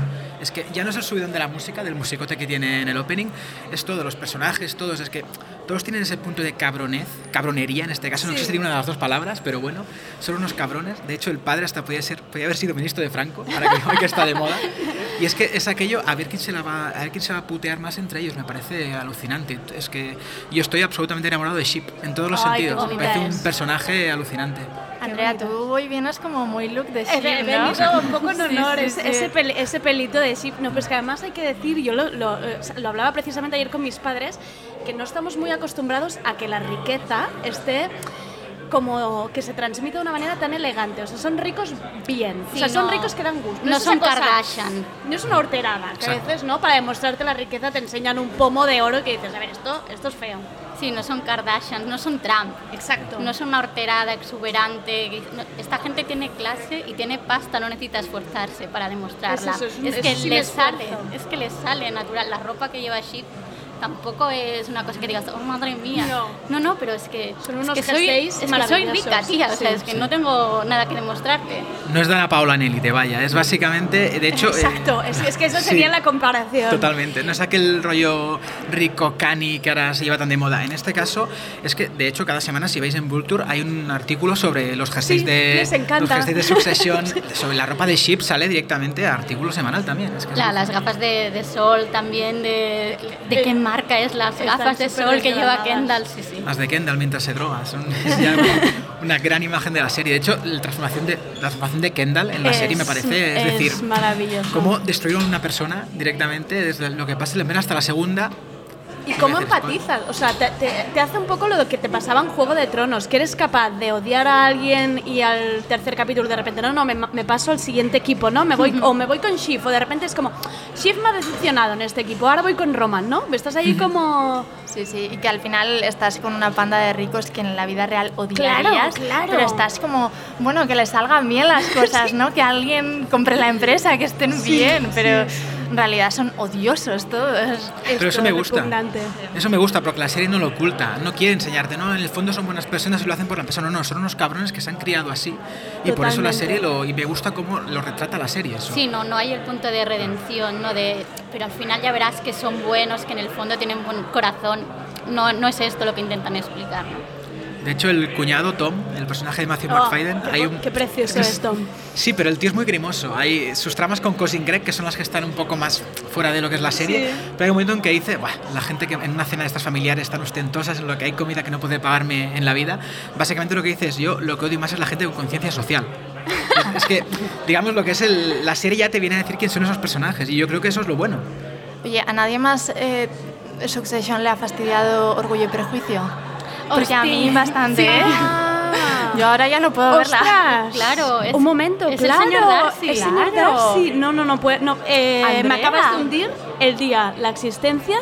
Es que ya no es el subidón de la música, del musicote que tiene en el opening, es todo, los personajes, todos, es que todos tienen ese punto de cabronez, cabronería en este caso, no sé Sí. si sería una de las dos palabras, pero bueno, son unos cabrones. De hecho, el padre hasta podía, ser, podía haber sido ministro de Franco, ahora que, hoy que está de moda. Y es que es aquello, a ver quién se la va, a ver quién se va a putear más entre ellos, me parece alucinante. Es que yo estoy absolutamente enamorado de Sheep en todos los Ay, sentidos. Me parece un personaje alucinante. Andrea, tú hoy vienes como muy look de He Sheep, he ¿no? venido un poco en Sí, honor sí, ese, sí. ese pel- ese pelito de Sheep. No, pero es que además hay que decir, yo lo, lo, eh, lo hablaba precisamente ayer con mis padres, que no estamos muy acostumbrados a que la riqueza esté como que se transmite de una manera tan elegante. O sea, son ricos bien. o Sí, sea, son no- ricos que dan gusto. no es son Kardashian. No es una horterada, que a veces, ¿no? Para demostrarte la riqueza te enseñan un pomo de oro y que dices, a ver, esto, esto es feo. Sí, no son Kardashian, no son Trump. Exacto. No son una horterada exuberante. no- Esta gente tiene clase y tiene pasta, no necesita esforzarse para demostrarla. Es eso, es un- que es les sale, es que les sale natural. La ropa que lleva Sheep tampoco es una cosa que digas, oh madre mía. No. no, no, pero es que, Son es unos que soy, es que soy rica, tía. O sea, Sí, es que sí. no tengo nada que demostrarte. No es Dana Paola en élite, vaya, es básicamente, de hecho... eh, Exacto, es, es que sí. sería la comparación. Totalmente, no es aquel rollo rico, cani que ahora se lleva tan de moda. En este caso, es que de hecho cada semana si veis en Vulture hay un artículo sobre los jerseys Sí, de les encanta. los jerseys de Succession, sobre la ropa de Sheep sale directamente a artículo semanal también. Es que es La- muy- las gafas de, de sol también, de, de qué marca es las gafas de sol que lleva. Kendall. Sí, sí. Las de Kendall mientras se droga, son es ya una, una gran imagen de la serie. De hecho, la transformación de, la transformación de Kendall en la Es- serie me parece, es, decir, maravilloso. cómo destruyeron una persona directamente desde lo que pasa en la primera hasta la segunda. ¿Y cómo empatizas? O sea, te, te- te hace un poco lo que te pasaba en Juego de Tronos, que eres capaz de odiar a alguien y al tercer capítulo de repente, no, no, me, me paso al siguiente equipo, ¿no? Me voy, o me voy con Shift, o de repente es como, Shift me ha decepcionado en este equipo, ahora voy con Roman, ¿no? Estás ahí como... Sí, sí, y que al final estás con una panda de ricos que en la vida real odiarías, Claro, claro. pero estás como, bueno, que les salgan bien las cosas, ¿no? Que alguien compre la empresa, que estén Sí, bien, pero sí. En realidad son odiosos todos. Pero eso me gusta. Eso me gusta porque la serie no lo oculta, no quiere enseñarte, no, en el fondo son buenas personas y lo hacen por la persona, no, no, son unos cabrones que se han criado así y por eso la serie lo y me gusta cómo lo retrata la serie eso. Sí, no, no hay el punto de redención, no de, pero al final ya verás que son buenos, que en el fondo tienen buen corazón. No, no es esto lo que intentan explicar. ¿no? De hecho, el cuñado Tom, el personaje de Matthew Oh, McFadden, qué, hay un qué precioso es Tom. Sí, pero el tío es muy grimoso. Hay sus tramas con Cousin Greg, que son las que están un poco más fuera de lo que es la serie. Sí. Pero hay un momento en que dice, "Buah, la gente que en una cena de estas familiares tan ostentosas, en lo que hay comida que no puede pagarme en la vida, básicamente lo que dice es, yo lo que odio más es la gente con conciencia social. es que, digamos, lo que es el- la serie ya te viene a decir quién son esos personajes, y yo creo que eso es lo bueno. Oye, ¿a nadie más eh, Succession le ha fastidiado Orgullo y Prejuicio? Porque a mí bastante. ¿eh? Yo ahora ya no puedo verla. ¡Ostras! Claro, es- un momento, es el claro. señor Darcy, el señor claro. Darcy. No, no, no puede. No, eh, me Andrea. acabas de hundir el día, la existencia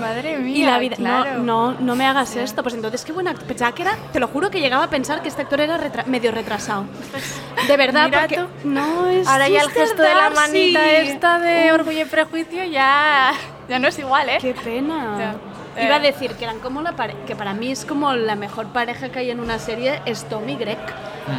Madre mía, y la vida. claro. No, no, no me hagas esto. Pues entonces, qué buena. act- Pensaba que era. Te lo juro que llegaba a pensar que este actor era retra- medio retrasado. De verdad, Mira porque tú. no es. Ahora ya el Mr. gesto de la Darcy. manita esta de Orgullo y Prejuicio ya, ya no es igual, ¿eh? Qué pena. Ya. Iba a Eh. decir que eran como la pare- que para mí es como la mejor pareja que hay en una serie es Tom y Greg.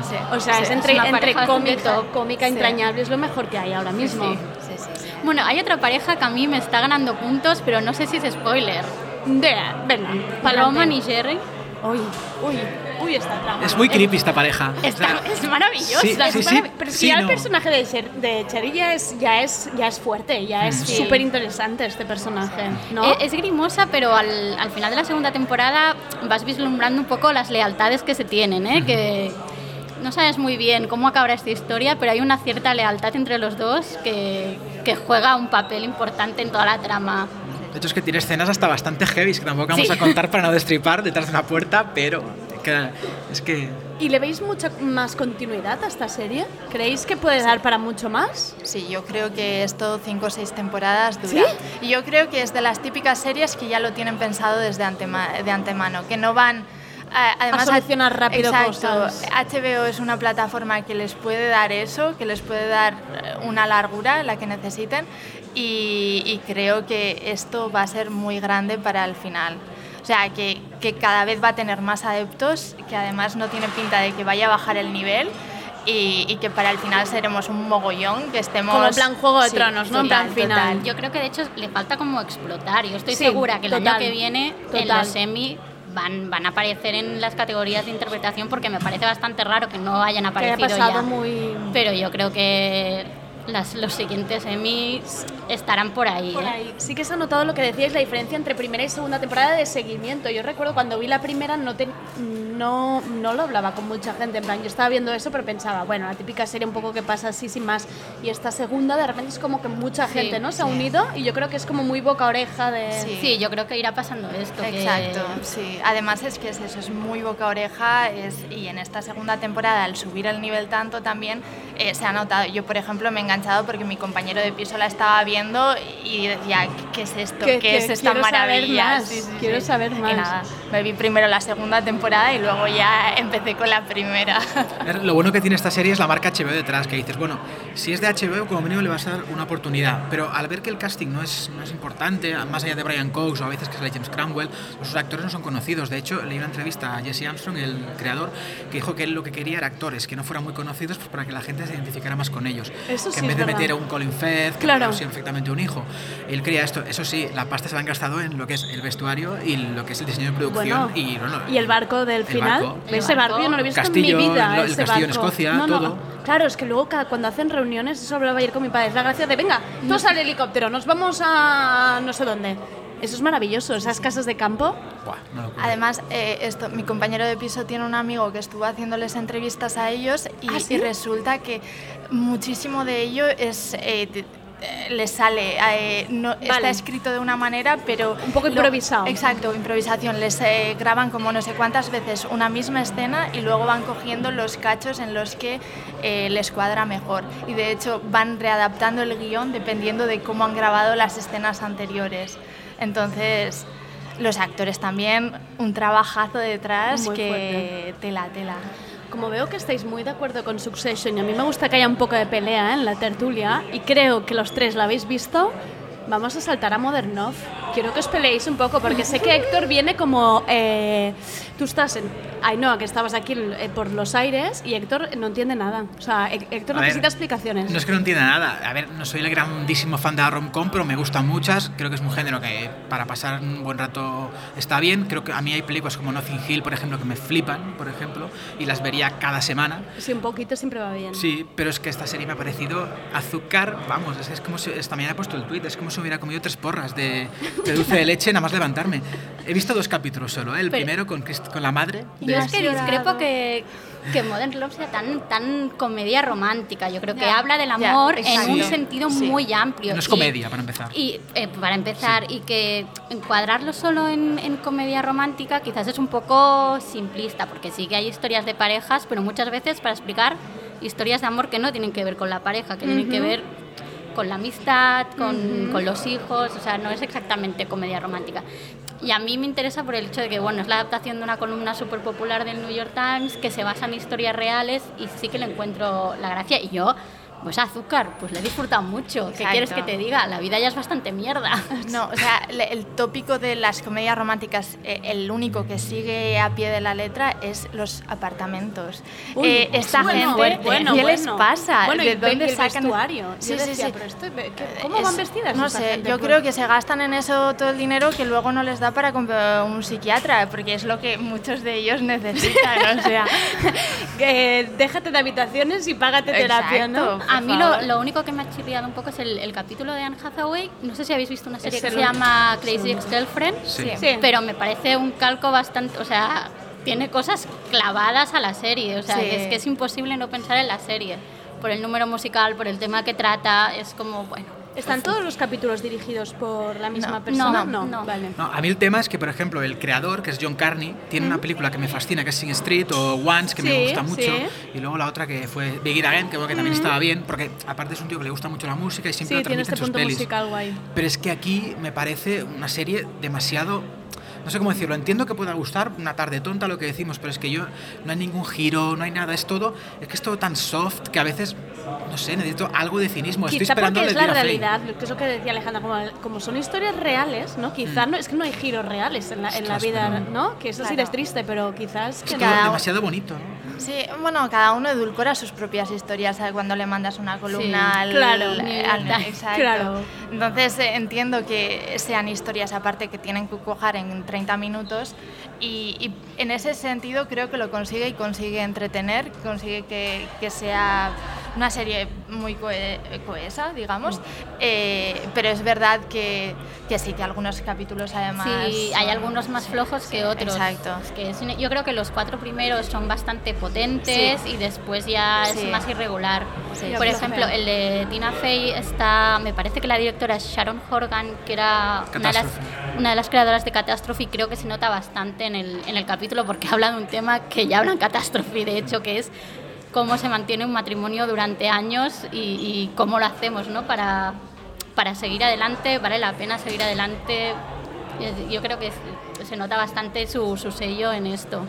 Sí. O sea, Sí, es es entre, una entre pareja cómica, Sí. entrañable, es lo mejor que hay ahora mismo. Sí, sí, sí, sí. Bueno, hay otra pareja que a mí me está ganando puntos, pero no sé si es spoiler. De, venga, Paloma y Jerry. Uy, uy, uy, esta trama. Es muy creepy esta pareja. O Está- sea, es maravillosa. sí, es sí, sí, marav- Pero si sí, ya el no. personaje de, Cher- de Cherry ya es, ya, es, ya es fuerte, ya es Sí. súper interesante este personaje, ¿no? Eh, Es, grimosa, pero al, al final de la segunda temporada vas vislumbrando un poco las lealtades que se tienen, ¿eh? Que no sabes muy bien cómo acabará esta historia, pero hay una cierta lealtad entre los dos que, que juega un papel importante en toda la trama. De hecho, es que tiene escenas hasta bastante heavy, que tampoco vamos Sí. a contar para no destripar detrás de una puerta, pero es que ¿Y le veis mucha más continuidad a esta serie? ¿Creéis que puede dar para mucho más? Sí, yo creo que esto cinco o seis temporadas dura. Y yo creo que es de las típicas series que ya lo tienen pensado desde antema- de antemano, que no van... a- Además, solucionar rápido exacto, cosas. HBO es una plataforma que les puede dar eso, que les puede dar eh, una largura, la que necesiten, y, y creo que esto va a ser muy grande para el final. O sea, que, que cada vez va a tener más adeptos, que además no tiene pinta de que vaya a bajar el nivel y, y que para el final seremos un mogollón, que estemos... Como plan Juego de Sí, Tronos, ¿no? En plan total, final. total. Yo creo que de hecho le falta como explotar. Yo estoy Sí, segura que el total, año que viene en los semi van, van a aparecer en las categorías de interpretación porque me parece bastante raro que no hayan Que haya aparecido pasado ya. muy... Pero yo creo que las, los siguientes Emmys estarán por ahí. Por ¿eh? ahí. Sí que se ha notado lo que decíais, la diferencia entre primera y segunda temporada de seguimiento. Yo recuerdo cuando vi la primera no, te- no, no lo hablaba con mucha gente, en plan, yo estaba viendo eso pero pensaba, bueno, la típica serie un poco que pasa así sin más. Y esta segunda de repente es como que mucha Sí, gente ¿no? se ha sí. unido y yo creo que es como muy boca oreja de... Sí. yo creo que irá pasando esto. que- Exacto, sí. Además es que es eso, es muy boca oreja es, y en esta segunda temporada al subir el nivel tanto también eh, se ha notado. Yo, por ejemplo, me he enganchado porque mi compañero de piso la estaba viendo y decía, ¿qué es esto? ¿Qué, que es esta quiero saber maravilla? más, quiero saber más. Y nada, me vi primero la segunda temporada y luego ya empecé con la primera. Lo bueno que tiene esta serie es la marca HBO detrás, que dices, bueno, si es de HBO, como mínimo le vas a dar una oportunidad. Pero al ver que el casting no es, no es importante, más allá de Brian Cox o a veces que sale James Cromwell, los actores no son conocidos. De hecho, leí una entrevista a Jesse Armstrong, el creador, que dijo que él lo que quería era actores que no fueran muy conocidos pues, para que la gente se identificara más con ellos. Eso que sí en vez de meter a un Colin Firth, que Claro. perfectamente un hijo. Él quería esto. Eso sí, la pasta se la han gastado en lo que es el vestuario y lo que es el diseño de producción. Bueno, y, bueno, y el barco del el final, barco. ese barco yo no lo he visto Castillo, en mi vida. el- el ese castillo en barco. Escocia, No, no, todo. Claro, es que luego cada- cuando hacen reuniones, eso hablaba ayer con mi padre, es la gracia de, venga, todos al helicóptero, nos vamos a no sé dónde. Eso es maravilloso, esas casas de campo. Buah, locura. Además, eh, esto, mi compañero de piso tiene un amigo que estuvo haciéndoles entrevistas a ellos y, ¿Ah, sí? y resulta que muchísimo de ello es... eh, te- eh, les sale, eh, no, está Vale. escrito de una manera, pero... Un poco lo- improvisado. exacto, improvisación. Les eh, graban como no sé cuántas veces una misma escena y luego van cogiendo los cachos en los que eh, les cuadra mejor. Y de hecho van readaptando el guion dependiendo de cómo han grabado las escenas anteriores. Entonces, los actores también, un trabajazo detrás Muy que tela, tela. como veo que estáis muy de acuerdo con Succession y a mí me gusta que haya un poco de pelea ¿eh? en la tertulia y creo que los tres la habéis visto, vamos a saltar a Modern Love. Quiero que os peleéis un poco porque sé que Héctor viene como... eh, tú estás en... Ainhoa, que estabas aquí eh, por los aires y Héctor no entiende nada. O sea, Hé- Héctor A ver, necesita explicaciones. No es que no entienda nada. A ver, no soy el grandísimo fan de la rom-com, pero me gustan muchas. Creo que es un género que para pasar un buen rato está bien. Creo que a mí hay películas como Nothing Hill, por ejemplo, que me flipan, por ejemplo, y las vería cada semana. Sí, un poquito siempre va bien. Sí, pero es que esta serie me ha parecido azúcar, vamos, es, es como si, esta mañana he puesto el tweet, es como si hubiera comido tres porras de, de dulce de leche nada más levantarme. He visto dos capítulos solo, ¿eh? el Pero- primero con, Crist- con la madre. Yo de- es que discrepo que, que Modern Love sea tan, tan comedia romántica. Yo creo que Ya, habla del ya, amor en un sentido Sí. muy amplio. No es Y- comedia, para empezar. Y eh, para empezar, y que encuadrarlo solo en, en comedia romántica quizás es un poco simplista, porque sí que hay historias de parejas, pero muchas veces para explicar historias de amor que no tienen que ver con la pareja, que tienen que ver con la amistad, con, con los hijos, o sea, no es exactamente comedia romántica. Y a mí me interesa por el hecho de que, bueno, es la adaptación de una columna súper popular del New York Times que se basa en historias reales y sí que le encuentro la gracia. Y yo, pues azúcar, pues le he disfrutado mucho. ¿Qué Exacto. quieres que te diga? La vida ya es bastante mierda. No, o sea, el tópico de las comedias románticas, eh, el único que sigue a pie de la letra es los apartamentos. Uy, Eh, esta bueno, gente, bueno, ¿qué les bueno. pasa? Bueno, ¿De dónde el sacan vestuario. Yo Sí, sí, decía, sí. pero esto- ¿qué- ¿cómo Es- van vestidas No sé, yo Pues- creo que se gastan en eso todo el dinero que luego no les da para comprar un psiquiatra, porque es lo que muchos de ellos necesitan, o sea... Que déjate de habitaciones y págate terapia, ¿no? A mí lo, único que me ha chirriado un poco es el, el capítulo de Anne Hathaway. No sé si habéis visto una serie que se llama Crazy. Ex-Girlfriend, Sí. Sí. pero me parece un calco bastante, o sea, tiene cosas clavadas a la serie, o sea, Sí. es que es imposible no pensar en la serie. Por el número musical, por el tema que trata, es como, bueno. ¿Están todos los capítulos dirigidos por la misma No, persona? no, no. Vale. No, a mí el tema es que, por ejemplo, el creador, que es John Carney, tiene una película que me fascina, que es Sing Street, o Once, que me gusta mucho, sí. y luego la otra que fue Begin Again, que, bueno, que también estaba bien, porque aparte es un tío que le gusta mucho la música y siempre Sí, lo tiene transmite este en sus punto pelis. musical guay. Pero es que aquí me parece una serie demasiado... No sé cómo decirlo, entiendo que pueda gustar, una tarde tonta lo que decimos, pero es que yo no hay ningún giro, no hay nada, es todo, es que es todo tan soft que a veces, no sé, necesito algo de cinismo. Estoy Quizá esperando porque es la realidad, que es lo que decía Alejandra, como, como son historias reales, ¿no? Quizá Mm. no, es que no hay giros reales en la, en la vida, pero- ¿no? Que eso sí Claro. es triste, pero quizás Es que no. demasiado bonito, ¿no? Sí, bueno, cada uno edulcora sus propias historias ¿sabes? cuando le mandas una columna Sí, al, claro, al- Times, exacto. claro. Entonces eh, entiendo que sean historias aparte que tienen que cuajar en 30 minutos y, en ese sentido creo que lo consigue y consigue entretener, consigue que, que sea una serie muy coe- cohesa, digamos, eh, pero es verdad que, que sí, que algunos capítulos además... Sí, hay algunos más flojos que otros. Exacto. Es que es- yo creo que los cuatro primeros son bastante potentes Sí. y después ya Sí. es más irregular. Sí, Por ejemplo, el de Tina Fey está, me parece que la directora es Sharon Horgan, que era una de, las, una de las creadoras de Catástrofe y creo que se nota bastante en el, en el capítulo porque habla de un tema que ya habla en Catástrofe, de hecho, que es cómo se mantiene un matrimonio durante años y, cómo lo hacemos, ¿no? Para, para seguir adelante, vale la pena seguir adelante. Yo creo que se nota bastante su, su sello en esto.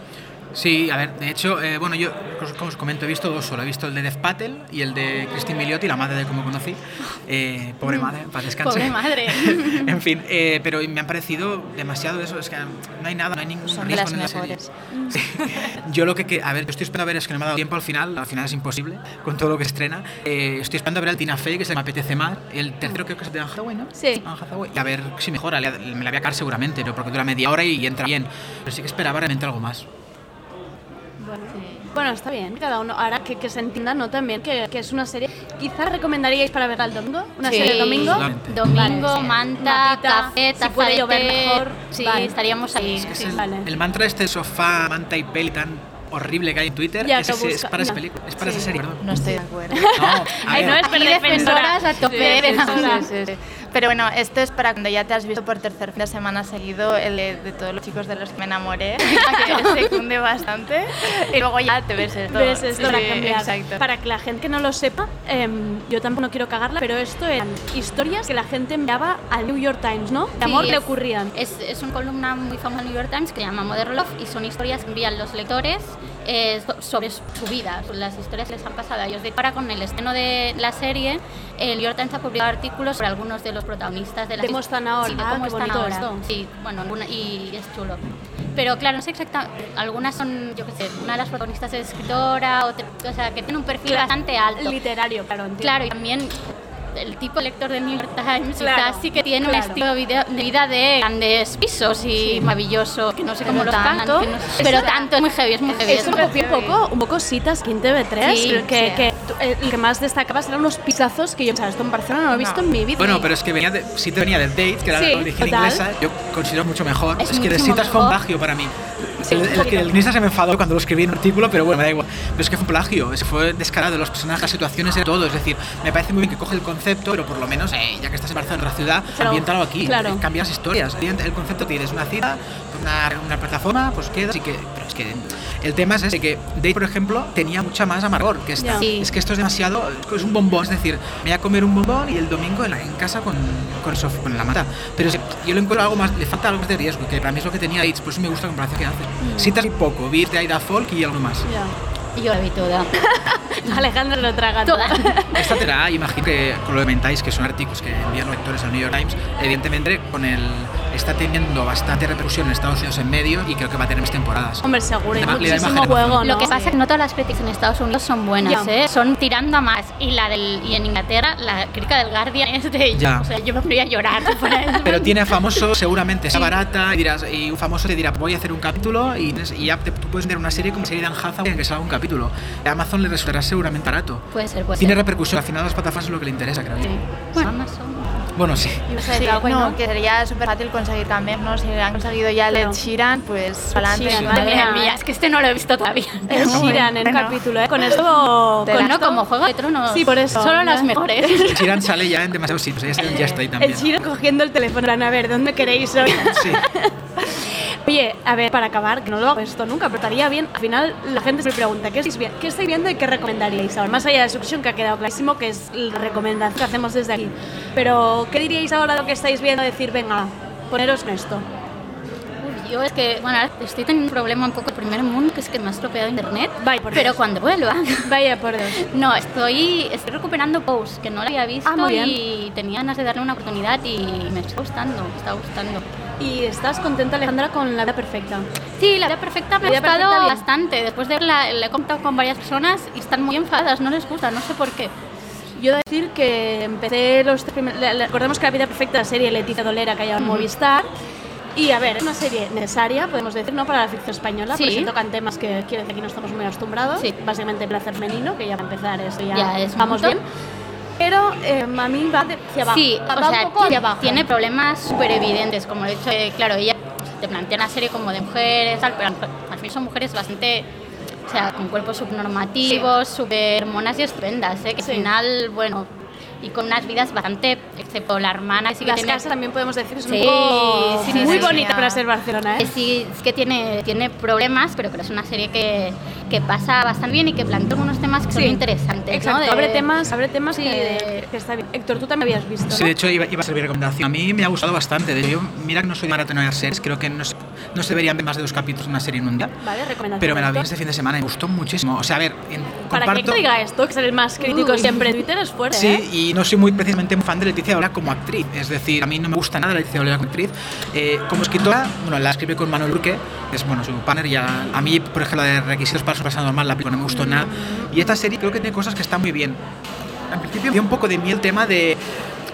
Sí, a ver, de hecho, eh, bueno, yo, como os comento, he visto dos solo. He visto el de Dev Patel y el de Christine Milioti, la madre de cómo conocí. Eh, pobre madre, para descanse. Pobre madre. en fin, eh, pero me han parecido demasiado eso. Es que no hay nada, no hay ningún Son riesgo las en la serie. mejores. Yo lo que, que- a ver, yo estoy esperando a ver, es que no me ha dado tiempo al final, al final es imposible con todo lo que estrena. Eh, estoy esperando a ver el Tina Fey, que se me apetece más. El tercero creo que es de Anne Hathaway, ¿no? Sí. Hathaway. Y a ver si mejora, me la voy a caer seguramente, pero porque dura media hora y entra bien. Pero sí que esperaba realmente algo más. Bueno, bueno, está bien, cada uno. Ahora que, que se entienda, ¿no? También que, que es una serie. Quizás recomendaríais para verla el domingo. Una Sí. serie de domingo. Totalmente. Domingo, Vale, sí. manta, Mapita, café, si taza puede de llover mejor. Sí, Vale. estaríamos ahí. Es que es sí. el, vale. el mantra este sofá, manta y peli tan horrible que hay en Twitter Ya, es, ese- es para esa no. película, es para Sí. esa serie, perdón. No estoy de acuerdo. No, a Ay, ver, no es defensoras a tope de Sí, sí, sí. Pero bueno, esto es para cuando ya te has visto por tercer fin de semana seguido el de, de todos los chicos de los que me enamoré, que secunde bastante, y luego ya te ves esto. Ves esto Sí, para cambiar. Exacto. Para que la gente que no lo sepa, em, yo tampoco no quiero cagarla, pero esto eran historias que la gente enviaba al New York Times, ¿no? De Sí, amor le es- ocurrían. Es, es una columna muy famosa en New York Times que se llama Modern Love y son historias que envían los lectores eh, so- sobre su vida, las historias que les han pasado a ellos. De ahora con el estreno de la serie, el York Times ha publicado artículos sobre algunos de los protagonistas de la ¿De cómo están ahora? Sí, de cómo están ahora. Sí, bueno, y es chulo. Pero claro, no sé exactamente, algunas son, yo qué sé, una de las protagonistas es escritora, otra, o sea, que tiene un perfil Claro, bastante alto. literario, claro, entiendo. Claro, y también el tipo de lector del New York Times Claro, quizás sí que tiene un claro. estilo de vida, de grandes pisos y maravilloso, que no sé cómo Pero los tanto- no sé- pero Eso- tanto, es muy heavy, es muy heavy. Eso es muy hacía un poco, un poco citas en TV3, Sí, que, sí. que tú- eh, el que más destacaba eran unos pisazos que yo, ¿sabes? Esto en Barcelona no lo he visto en mi vida. Bueno, pero es que venía de, sí te venía de Date, que era Sí, la origen total. inglesa, yo considero mucho mejor. Es Es, que de citas fue un plagio para mí. Sí, el, un el, el guionista se me enfadó cuando lo escribí en un artículo, pero bueno, me da igual. Pero es que fue un plagio, es que fue descarado, los personajes, las situaciones, de todo. Es decir, me parece muy bien que coge el concepto, pero por lo menos, eh, ya que estás en Barcelona, en otra ciudad, Claro, ambiéntalo aquí. claro. eh, Cambias historias. El concepto tienes una cita, una, una plataforma, pues queda. Así que, pero es que el tema es ese, que Date, por ejemplo, tenía mucha más amargor que esta. Sí. Es que esto es demasiado, es un bombón, es decir, me voy a comer un bombón y el domingo en, la- en casa con, con, Sof- con la mata. Pero si- yo lo encuentro algo más, le falta algo más de riesgo, que para mí es lo que tenía Dates, por eso me gusta la comparación que hace. Citas y poco, Beat de Aida Folk y algo más. Y yo la vi toda. Alejandro lo traga Toda. Esta será, imagino que con lo comentáis, que son artículos que envían lectores al New York Times, evidentemente con el está teniendo bastante repercusión en Estados Unidos en medio y creo que va a tener más temporadas. Hombre, seguro, y Le da- le da muchísimo imagen juego, ¿no? Lo que pasa es que no todas las críticas en Estados Unidos son buenas, Ya. ¿eh? Son tirando a más. Y la del y en Inglaterra, la crítica del Guardian es de ella. Ya. O sea, yo me podría llorar si fuera eso. Pero tiene a famosos, seguramente sea barata, y dirás, y un famoso te dirá, voy a hacer un capítulo y, y ya te- tú puedes ver una serie como serie de Anne Hathaway en que salga un capítulo. A Amazon le resultará seguramente barato. Puede ser, puede Tiene ser. repercusión, al final a las plataformas es lo que le interesa, creo yo. Bueno, Amazon. Bueno, sí. Sí, no, que sería súper fácil conseguir también, ¿no? Si han conseguido ya el Sheeran, pues para adelante. Sheeran, madre mía, es que este no lo he visto todavía. Ed Sheeran en un capítulo, ¿eh? Con esto... Con no como Juego de Tronos. Sí, por eso. Solo las mejores. Chiran sale ya en demasiados sitios, ya, está- ahí también. El Sheeran cogiendo el teléfono, a ver, ¿dónde queréis hoy? Sí. Oye, a ver, para acabar, que no lo hago esto nunca, pero estaría bien, al final la gente se pregunta, ¿qué estáis, qué estáis viendo y qué recomendaríais ahora? Más allá de Succession, que ha quedado clarísimo, que es la recomendación que hacemos desde aquí. Pero, ¿qué diríais ahora de lo que estáis viendo? Decir, venga, poneros en esto. Yo es que, bueno, estoy teniendo un problema un poco de primer mundo, que es que me ha estropeado internet. Vaya por pero cuando vuelva. Vaya por Dios. No, estoy, estoy recuperando Pose, que no la había visto Ah, y tenía ganas de darle una oportunidad y me está gustando, me está gustando. ¿Y estás contenta, Alejandra, con La Vida Perfecta? Sí, la vida perfecta me ha La gustado bastante. Después de verla, la he contado con varias personas y están muy enfadadas, no les gusta, no sé por qué. Yo he de decir que empecé los tres primer- la- la- Recordemos que La Vida Perfecta, la serie Leticia Dolera que hay en Movistar. Y a ver, es una serie necesaria, podemos decir, ¿no? Para la ficción española, Sí. porque se tocan temas que aquí no estamos muy acostumbrados. Sí. Básicamente placer femenino, que ya para empezar eso ya, Ya es vamos bien. Pero eh, a mí va de hacia abajo. Sí, va o sea, un poco hacia abajo. tiene problemas súper evidentes, como el hecho de, claro, ella te plantea una serie como de mujeres, tal, pero al fin son mujeres bastante, o sea, con cuerpos subnormativos, súper monas y estupendas, ¿eh? que Sí. al final, bueno, y con unas vidas bastante, excepto la hermana, que sí que Las tiene... casas también podemos decir, es Sí, un poco sí, sí, muy sí, bonita sí. para ser Barcelona, ¿eh? sí, es que tiene, tiene problemas, pero que es una serie que, que pasa bastante bien y que plantea algunos temas que son interesantes. Exacto, ¿no? De- abre temas, abre temas Sí, que, de- que está bien. Héctor, tú también habías visto, Sí, ¿no? de hecho iba, iba a servir recomendación. A mí me ha gustado bastante. De hecho, yo, mira que no soy maratón de series, creo que no, se- no se deberían ver más de dos capítulos de una serie en un día. Vale, recomendación. Pero me la vi este fin de semana y me gustó muchísimo. O sea, a ver, en- Para que comparto... te diga esto, que ser el más crítico Uy. siempre en Twitter es fuerte, Sí, ¿eh? y no soy muy precisamente un fan de Leticia Dolera como actriz. Es decir, a mí no me gusta nada Leticia Dolera como actriz. Eh, como escritora, bueno, la escribe con Manuel Urque, que es bueno, su partner. Y a, a mí, por ejemplo, la de Requisitos para su pasado normal, la película no me gustó nada. Y esta serie creo que tiene cosas que están muy bien. Al principio me dio un poco de mí el tema de.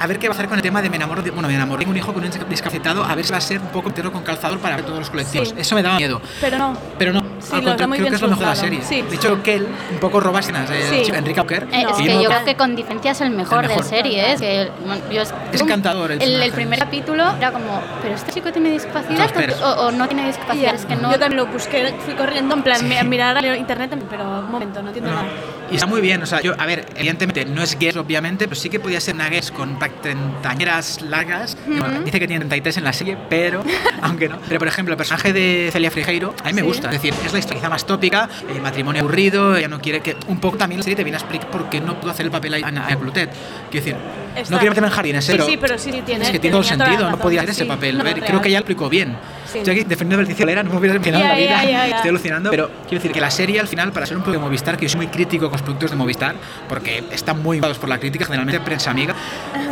A ver qué va a hacer con el tema de me enamoro de, bueno, me enamoré tengo un hijo con un discapacitado, a ver si va a ser un poco entero con calzador para ver todos los colectivos. Sí. Eso me daba miedo. Pero no. Pero no, Sí, al lo está contrario, creo que es lo mejor de la serie. Sí. De hecho, Kel un poco roba escenas. eh, Enrique Auker. Eh, es que yo creo que con diferencia es el mejor, El mejor. de serie, ¿eh? que, bueno, yo es, Es encantador el el, el primer capítulo era como, ¿pero este chico tiene discapacidad No o, o no tiene discapacidad? Ya, Es que no. Yo también lo busqué, fui corriendo en plan a mirar a internet, pero un momento, no entiendo No, nada. Y está muy bien, o sea, yo, a ver, evidentemente no es guess, obviamente, pero sí que podía ser una guess con treintañeras largas. Bueno, Dice que tiene 33 en la serie, pero, aunque no. Pero, por ejemplo, el personaje de Celia Frigeiro, a mí me Sí. gusta. Es decir, es la historia quizá más tópica, el matrimonio aburrido, ella no quiere que. Un poco también la serie te viene a explicar por qué no pudo hacer el papel a Ana a Clotet. Quiero decir, no quiero meterme en jardines, Sí, pero. sí, pero sí, sí, tiene- es que tiene todo sentido, no podía hacer ese papel. A ver, creo que ella lo explicó bien. Estoy aquí defendiendo a Leticia Lera, no me hubiera mencionado en la vida. Estoy alucinando. Pero quiero decir que la serie al final, para ser un poco de Movistar, que yo soy muy crítico con los productos de Movistar, porque están muy dados por la crítica, generalmente prensa amiga.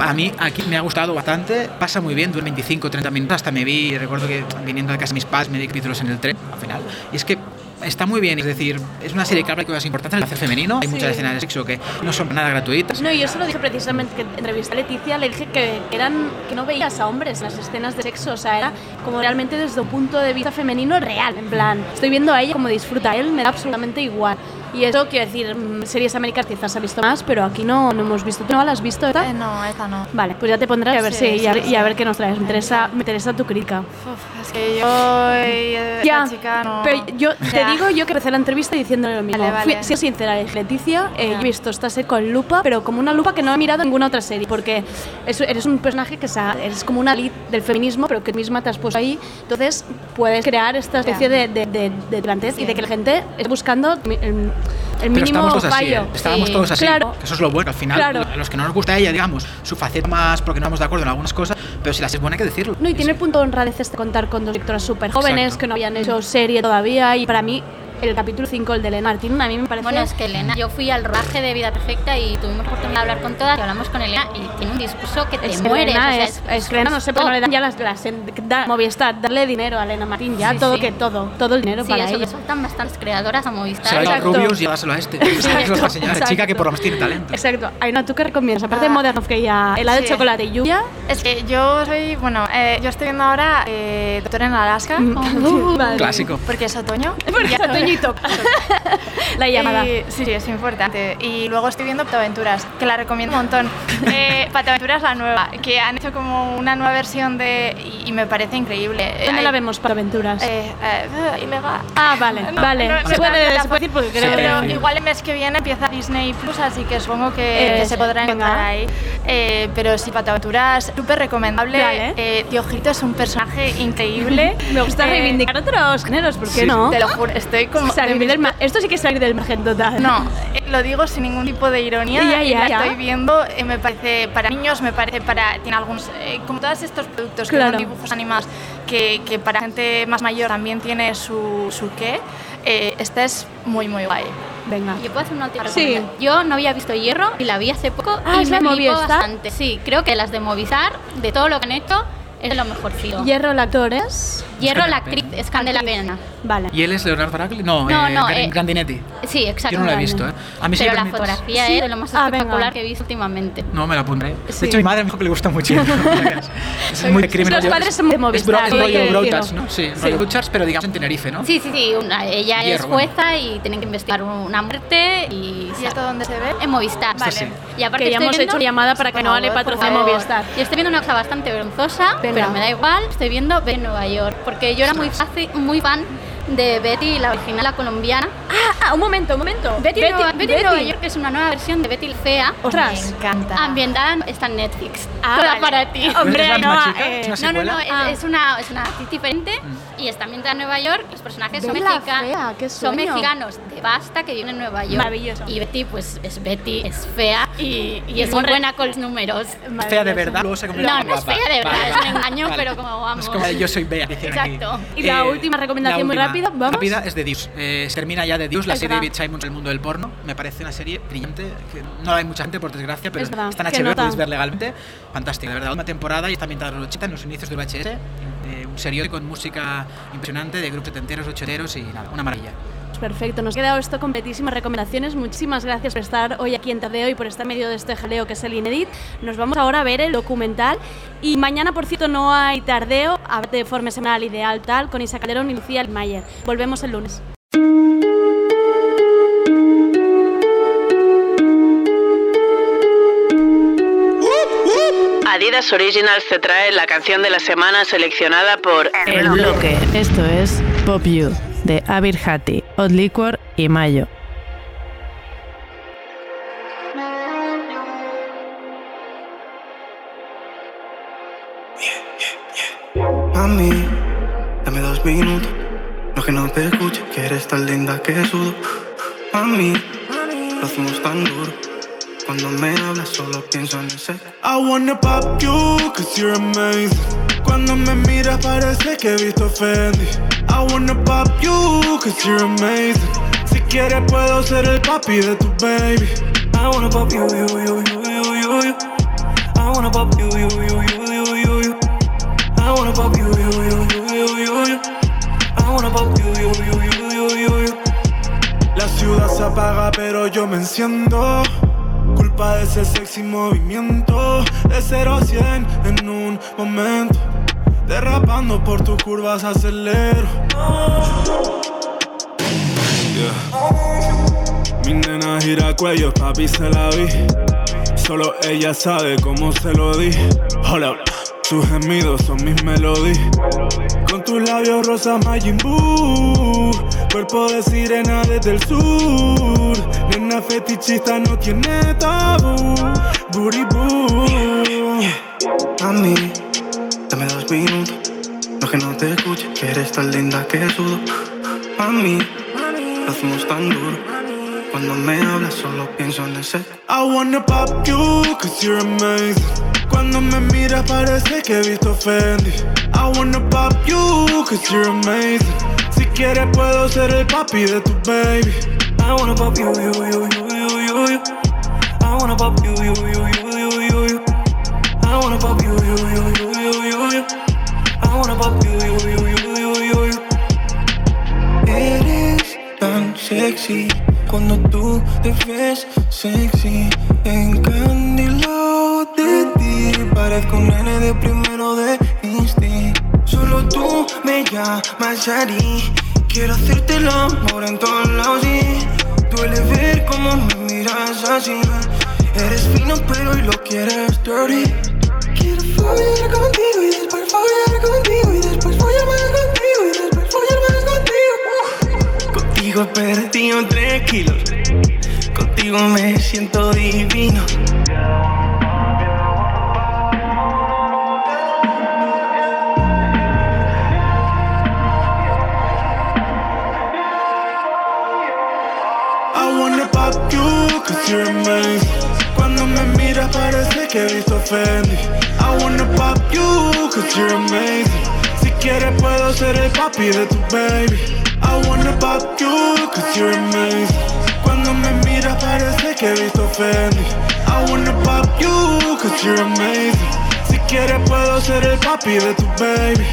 A mí aquí me ha gustado bastante, pasa muy bien, dura 25 30 minutos. Hasta me vi, recuerdo que viniendo de casa de mis padres me di capítulos en el tren al final. Y es que está muy bien, es decir, es una serie que habla de cosas importantes en el placer femenino. Hay Sí. muchas escenas de sexo que no son nada gratuitas. No, yo se lo dije precisamente que entrevisté a Leticia, le dije que eran que no veías a hombres en las escenas de sexo, o sea, era como realmente desde un punto de vista femenino real, en plan, estoy viendo a ella como disfruta, a él me da absolutamente igual. Y eso quiero decir, mm, series americanas quizás ha visto más, pero aquí no, no hemos visto. ¿Tú no la has visto esta? Eh, no, esta no. Vale, pues ya te pondré a ver Sí, si y, a, sí, y a sí. ver qué nos traes. Me interesa, me interesa tu crítica. Uf, es que yo, eh, Ya, esta chica no... pero yo te digo yo que empecé la entrevista diciéndole lo mismo. Vale, vale. Fui, siendo sincera, Leticia, eh, he visto esta serie con lupa, pero como una lupa que no he mirado en ninguna otra serie, porque es- eres un personaje que eres como una lead del feminismo, pero que misma te has puesto ahí, entonces puedes crear esta especie Ya. de, de, de, de plantez y de que la gente esté buscando el, Pero mínimo estábamos todos así, fallo. ¿eh? estábamos Sí. todos así. Claro. Que eso es lo bueno. Al final, Claro. a los que no nos gusta ella, digamos, su faceta más porque no estamos de acuerdo en algunas cosas, pero si las es buena hay que decirlo. No, y tiene el punto de honradez este contar con dos directoras súper jóvenes Exacto. que no habían hecho serie todavía y para mí el capítulo 5, el de Elena Martín, a mí me parece... Bueno, es que Elena, yo fui al rodaje de Vida Perfecta y tuvimos oportunidad de hablar con todas y hablamos con Elena y tiene un discurso que te Es mueres. Elena o sea, es, es que Elena no sé por qué no le dan ya las, las da, Movistar, darle dinero a Elena Martín, ya Sí, todo sí. que todo, todo el dinero Sí, para eso ella. que soltan bastantes creadoras a Movistar. Se Exacto. Rubius y dáselo a este. Señora Exacto. chica que por lo menos tiene talento. Exacto. Aina, ¿tú qué recomiendas? Aparte de Modern of que ya helado de Sí. chocolate y lluvia. Es que yo soy, bueno, eh, yo estoy viendo ahora eh, Doctor en Alaska. Uh, madre. Clásico. Porque es otoño. Porque es La llamada. Y- sí, sí, es importante. Y luego estoy viendo Pataventuras, que la recomiendo un montón. Eh, Pataventuras la nueva, que han hecho como una nueva versión de... y, y me parece increíble. ¿Dónde Hay- la vemos para aventuras? Eh, eh, ilegal. ah, vale, No, vale. no, se, puede, se puede decir porque creo pero que... igual el mes que viene empieza Disney Plus, así que supongo que, Eh, que se podrá encontrar ahí. Eh, pero sí, Pataventuras, súper recomendable. Vale. Eh, Tío Ojito es un personaje increíble. Me gusta Eh, reivindicar otros géneros, ¿por qué sí, no? Te lo juro, estoy como... Salir de del Esto sí que es salir del margen total. no, eh, lo digo sin ningún tipo de ironía. Ya, y ya, la ya. estoy viendo, eh, me parece para niños, me parece para. Tiene algunos. eh, como todos estos productos que Claro. son dibujos animados, que, que para gente más mayor también tiene su, su qué. eh, este es muy, muy guay. Venga. Yo puedo hacer una última Sí. Yo no había visto Hierro y la vi hace poco Ah, y ¿es me Movistar? bastante. Sí, creo que las de Movistar, de todo lo que han hecho, es de lo mejorcito. Hierro, la actor es... Hierro, la actriz es Candela Pena. Vale. ¿Y él es Leonardo Baracli? No, No, eh, no, Gran- eh, Grandinetti. Sí, exacto. Yo no la he visto, ¿eh? A mí Pero la me- fotografía Sí. es de lo más Ah, espectacular venga. que he visto últimamente. No me la pondré. Sí. De hecho, mi madre me dijo que le gusta mucho. es muy de crimen. Los padres son de Movistar, es rollo. Broadcast, ¿no? Sí, Sí. rollo Broadcast, pero digamos en Tenerife, ¿no? Sí, sí, sí. una- ella Hierro, es bueno. jueza y tienen que investigar una muerte y... ¿Y esto dónde se ve? En Movistar. Sí. Y aparte Que ya estoy hemos viendo- hecho llamada para que no le patrocine. Movistar. Y estoy viendo una cosa bastante vergonzosa. Pero me da igual. Estoy viendo en Nueva York, porque yo era muy, fácil, muy fan de Betty, la original, la colombiana. Ah, ah, un momento, un momento. Betty, Nueva, Betty en Nueva York es una nueva versión de Betty Fea. Ostras. Me encanta. Ambientada en- está en Netflix. Ah, Toda vale. para ti. Hombre, ¿Es no, eh, ¿Es No, no, no, es, Ah. es una, es una actriz diferente y está ambientada en Nueva York. Los personajes son, Betty la mexica- Fea, qué son mexicanos de basta que viven en Nueva York. Maravilloso. Y Betty, pues es Betty, es fea y, y es muy buena con los números. Fea de verdad. Luego se No, no es guapa. fea de verdad, Vale, es un engaño, vale. pero como vamos. Es como yo soy Bea. Exacto. Y la última recomendación muy última rápida, ¿vamos? Rápida es de Dios. Eh, se termina ya de Dios, la Es serie de verdad. David Simon el mundo del porno. Me parece una serie brillante. Que no la hay mucha gente, por desgracia, pero Es está en HBO, podéis ver legalmente. Fantástica, de verdad. Una temporada y está ambientada en los 80, en los inicios del VHS. eh, un serio con música impresionante de grupos setenteros, ocheteros y nada, una maravilla. Perfecto, nos ha quedado esto completísimas recomendaciones. Muchísimas gracias por estar hoy aquí en Tadeo y por estar en medio de este jaleo que es el Inedit. Nos vamos ahora a ver el documental. Y mañana, por cierto, no hay tardeo, a de forma semanal ideal tal, con Isa Calderón y Lucía Mayer. Volvemos el lunes. Adidas Originals te trae la canción de la semana seleccionada por El bloque. Esto es Pop You de Abir Hati, Odd Liquor y Mayo. Mami, dame dos minutos. No que no te escuche, que eres tan linda que sudo. Mami, lo hacemos tan duro. Cuando me hablas solo pienso en ese. I wanna pop you, cause you're amazing. Cuando me miras parece que he visto Fendi. I wanna pop you, cause you're amazing. Si quieres puedo ser el papi de tu baby. I wanna pop you, you, you, you, you, you. I wanna pop you, you, you, you, you, you. I wanna pop you, you, you, you, you, you. I wanna pop you, you, you, you, you, you. La ciudad se apaga pero yo me enciendo De ese sexy movimiento De 0 a 100 en un momento. Derrapando por tus curvas acelero. Mi nena gira cuello, papi se la vi. Solo ella sabe cómo se lo di. Hola, sus gemidos son mis melodías. Con tus labios rosa Majin Cuerpo de sirena desde el sur. Nena fetichista no tiene tabú. Booty boo. Mami, dame dos minutos. No que no te escuche, eres tan linda que sudo. Mami, lo hacemos tan duro Cuando me hablas solo pienso en ese I wanna pop you, cause you're amazing Cuando me miras parece que he visto Fendi I wanna pop you, cause you're amazing Si quieres puedo ser el papi de tu baby I wanna pop you, you, you, you, you, you. I wanna pop you, you, you, you, you, you, you. I wanna pop you, you, you, you, you, you, you. I wanna pop you, you, you, you, you, you, you. Eres tan sexy cuando tú te ves sexy. Encandilado de ti, parezco un nene de primero de instinct. Solo tú me llamas Shari. Quiero hacerte el amor en todos lados y duele ver cómo me miras así. Eres fino pero hoy lo quieres dirty. Quiero follar contigo y después follar contigo contigo. He perdido tres kilos. Contigo me siento divino. I wanna cause you're amazing. Cuando me miras parece que he visto Fendi. I wanna pop you, cause you're amazing. Si quieres puedo ser el papi de tu baby. I wanna pop you, cause you're amazing. Cuando me miras parece que he visto Fendi. I wanna pop you, cause you're amazing. Si quieres puedo ser el papi de tu baby.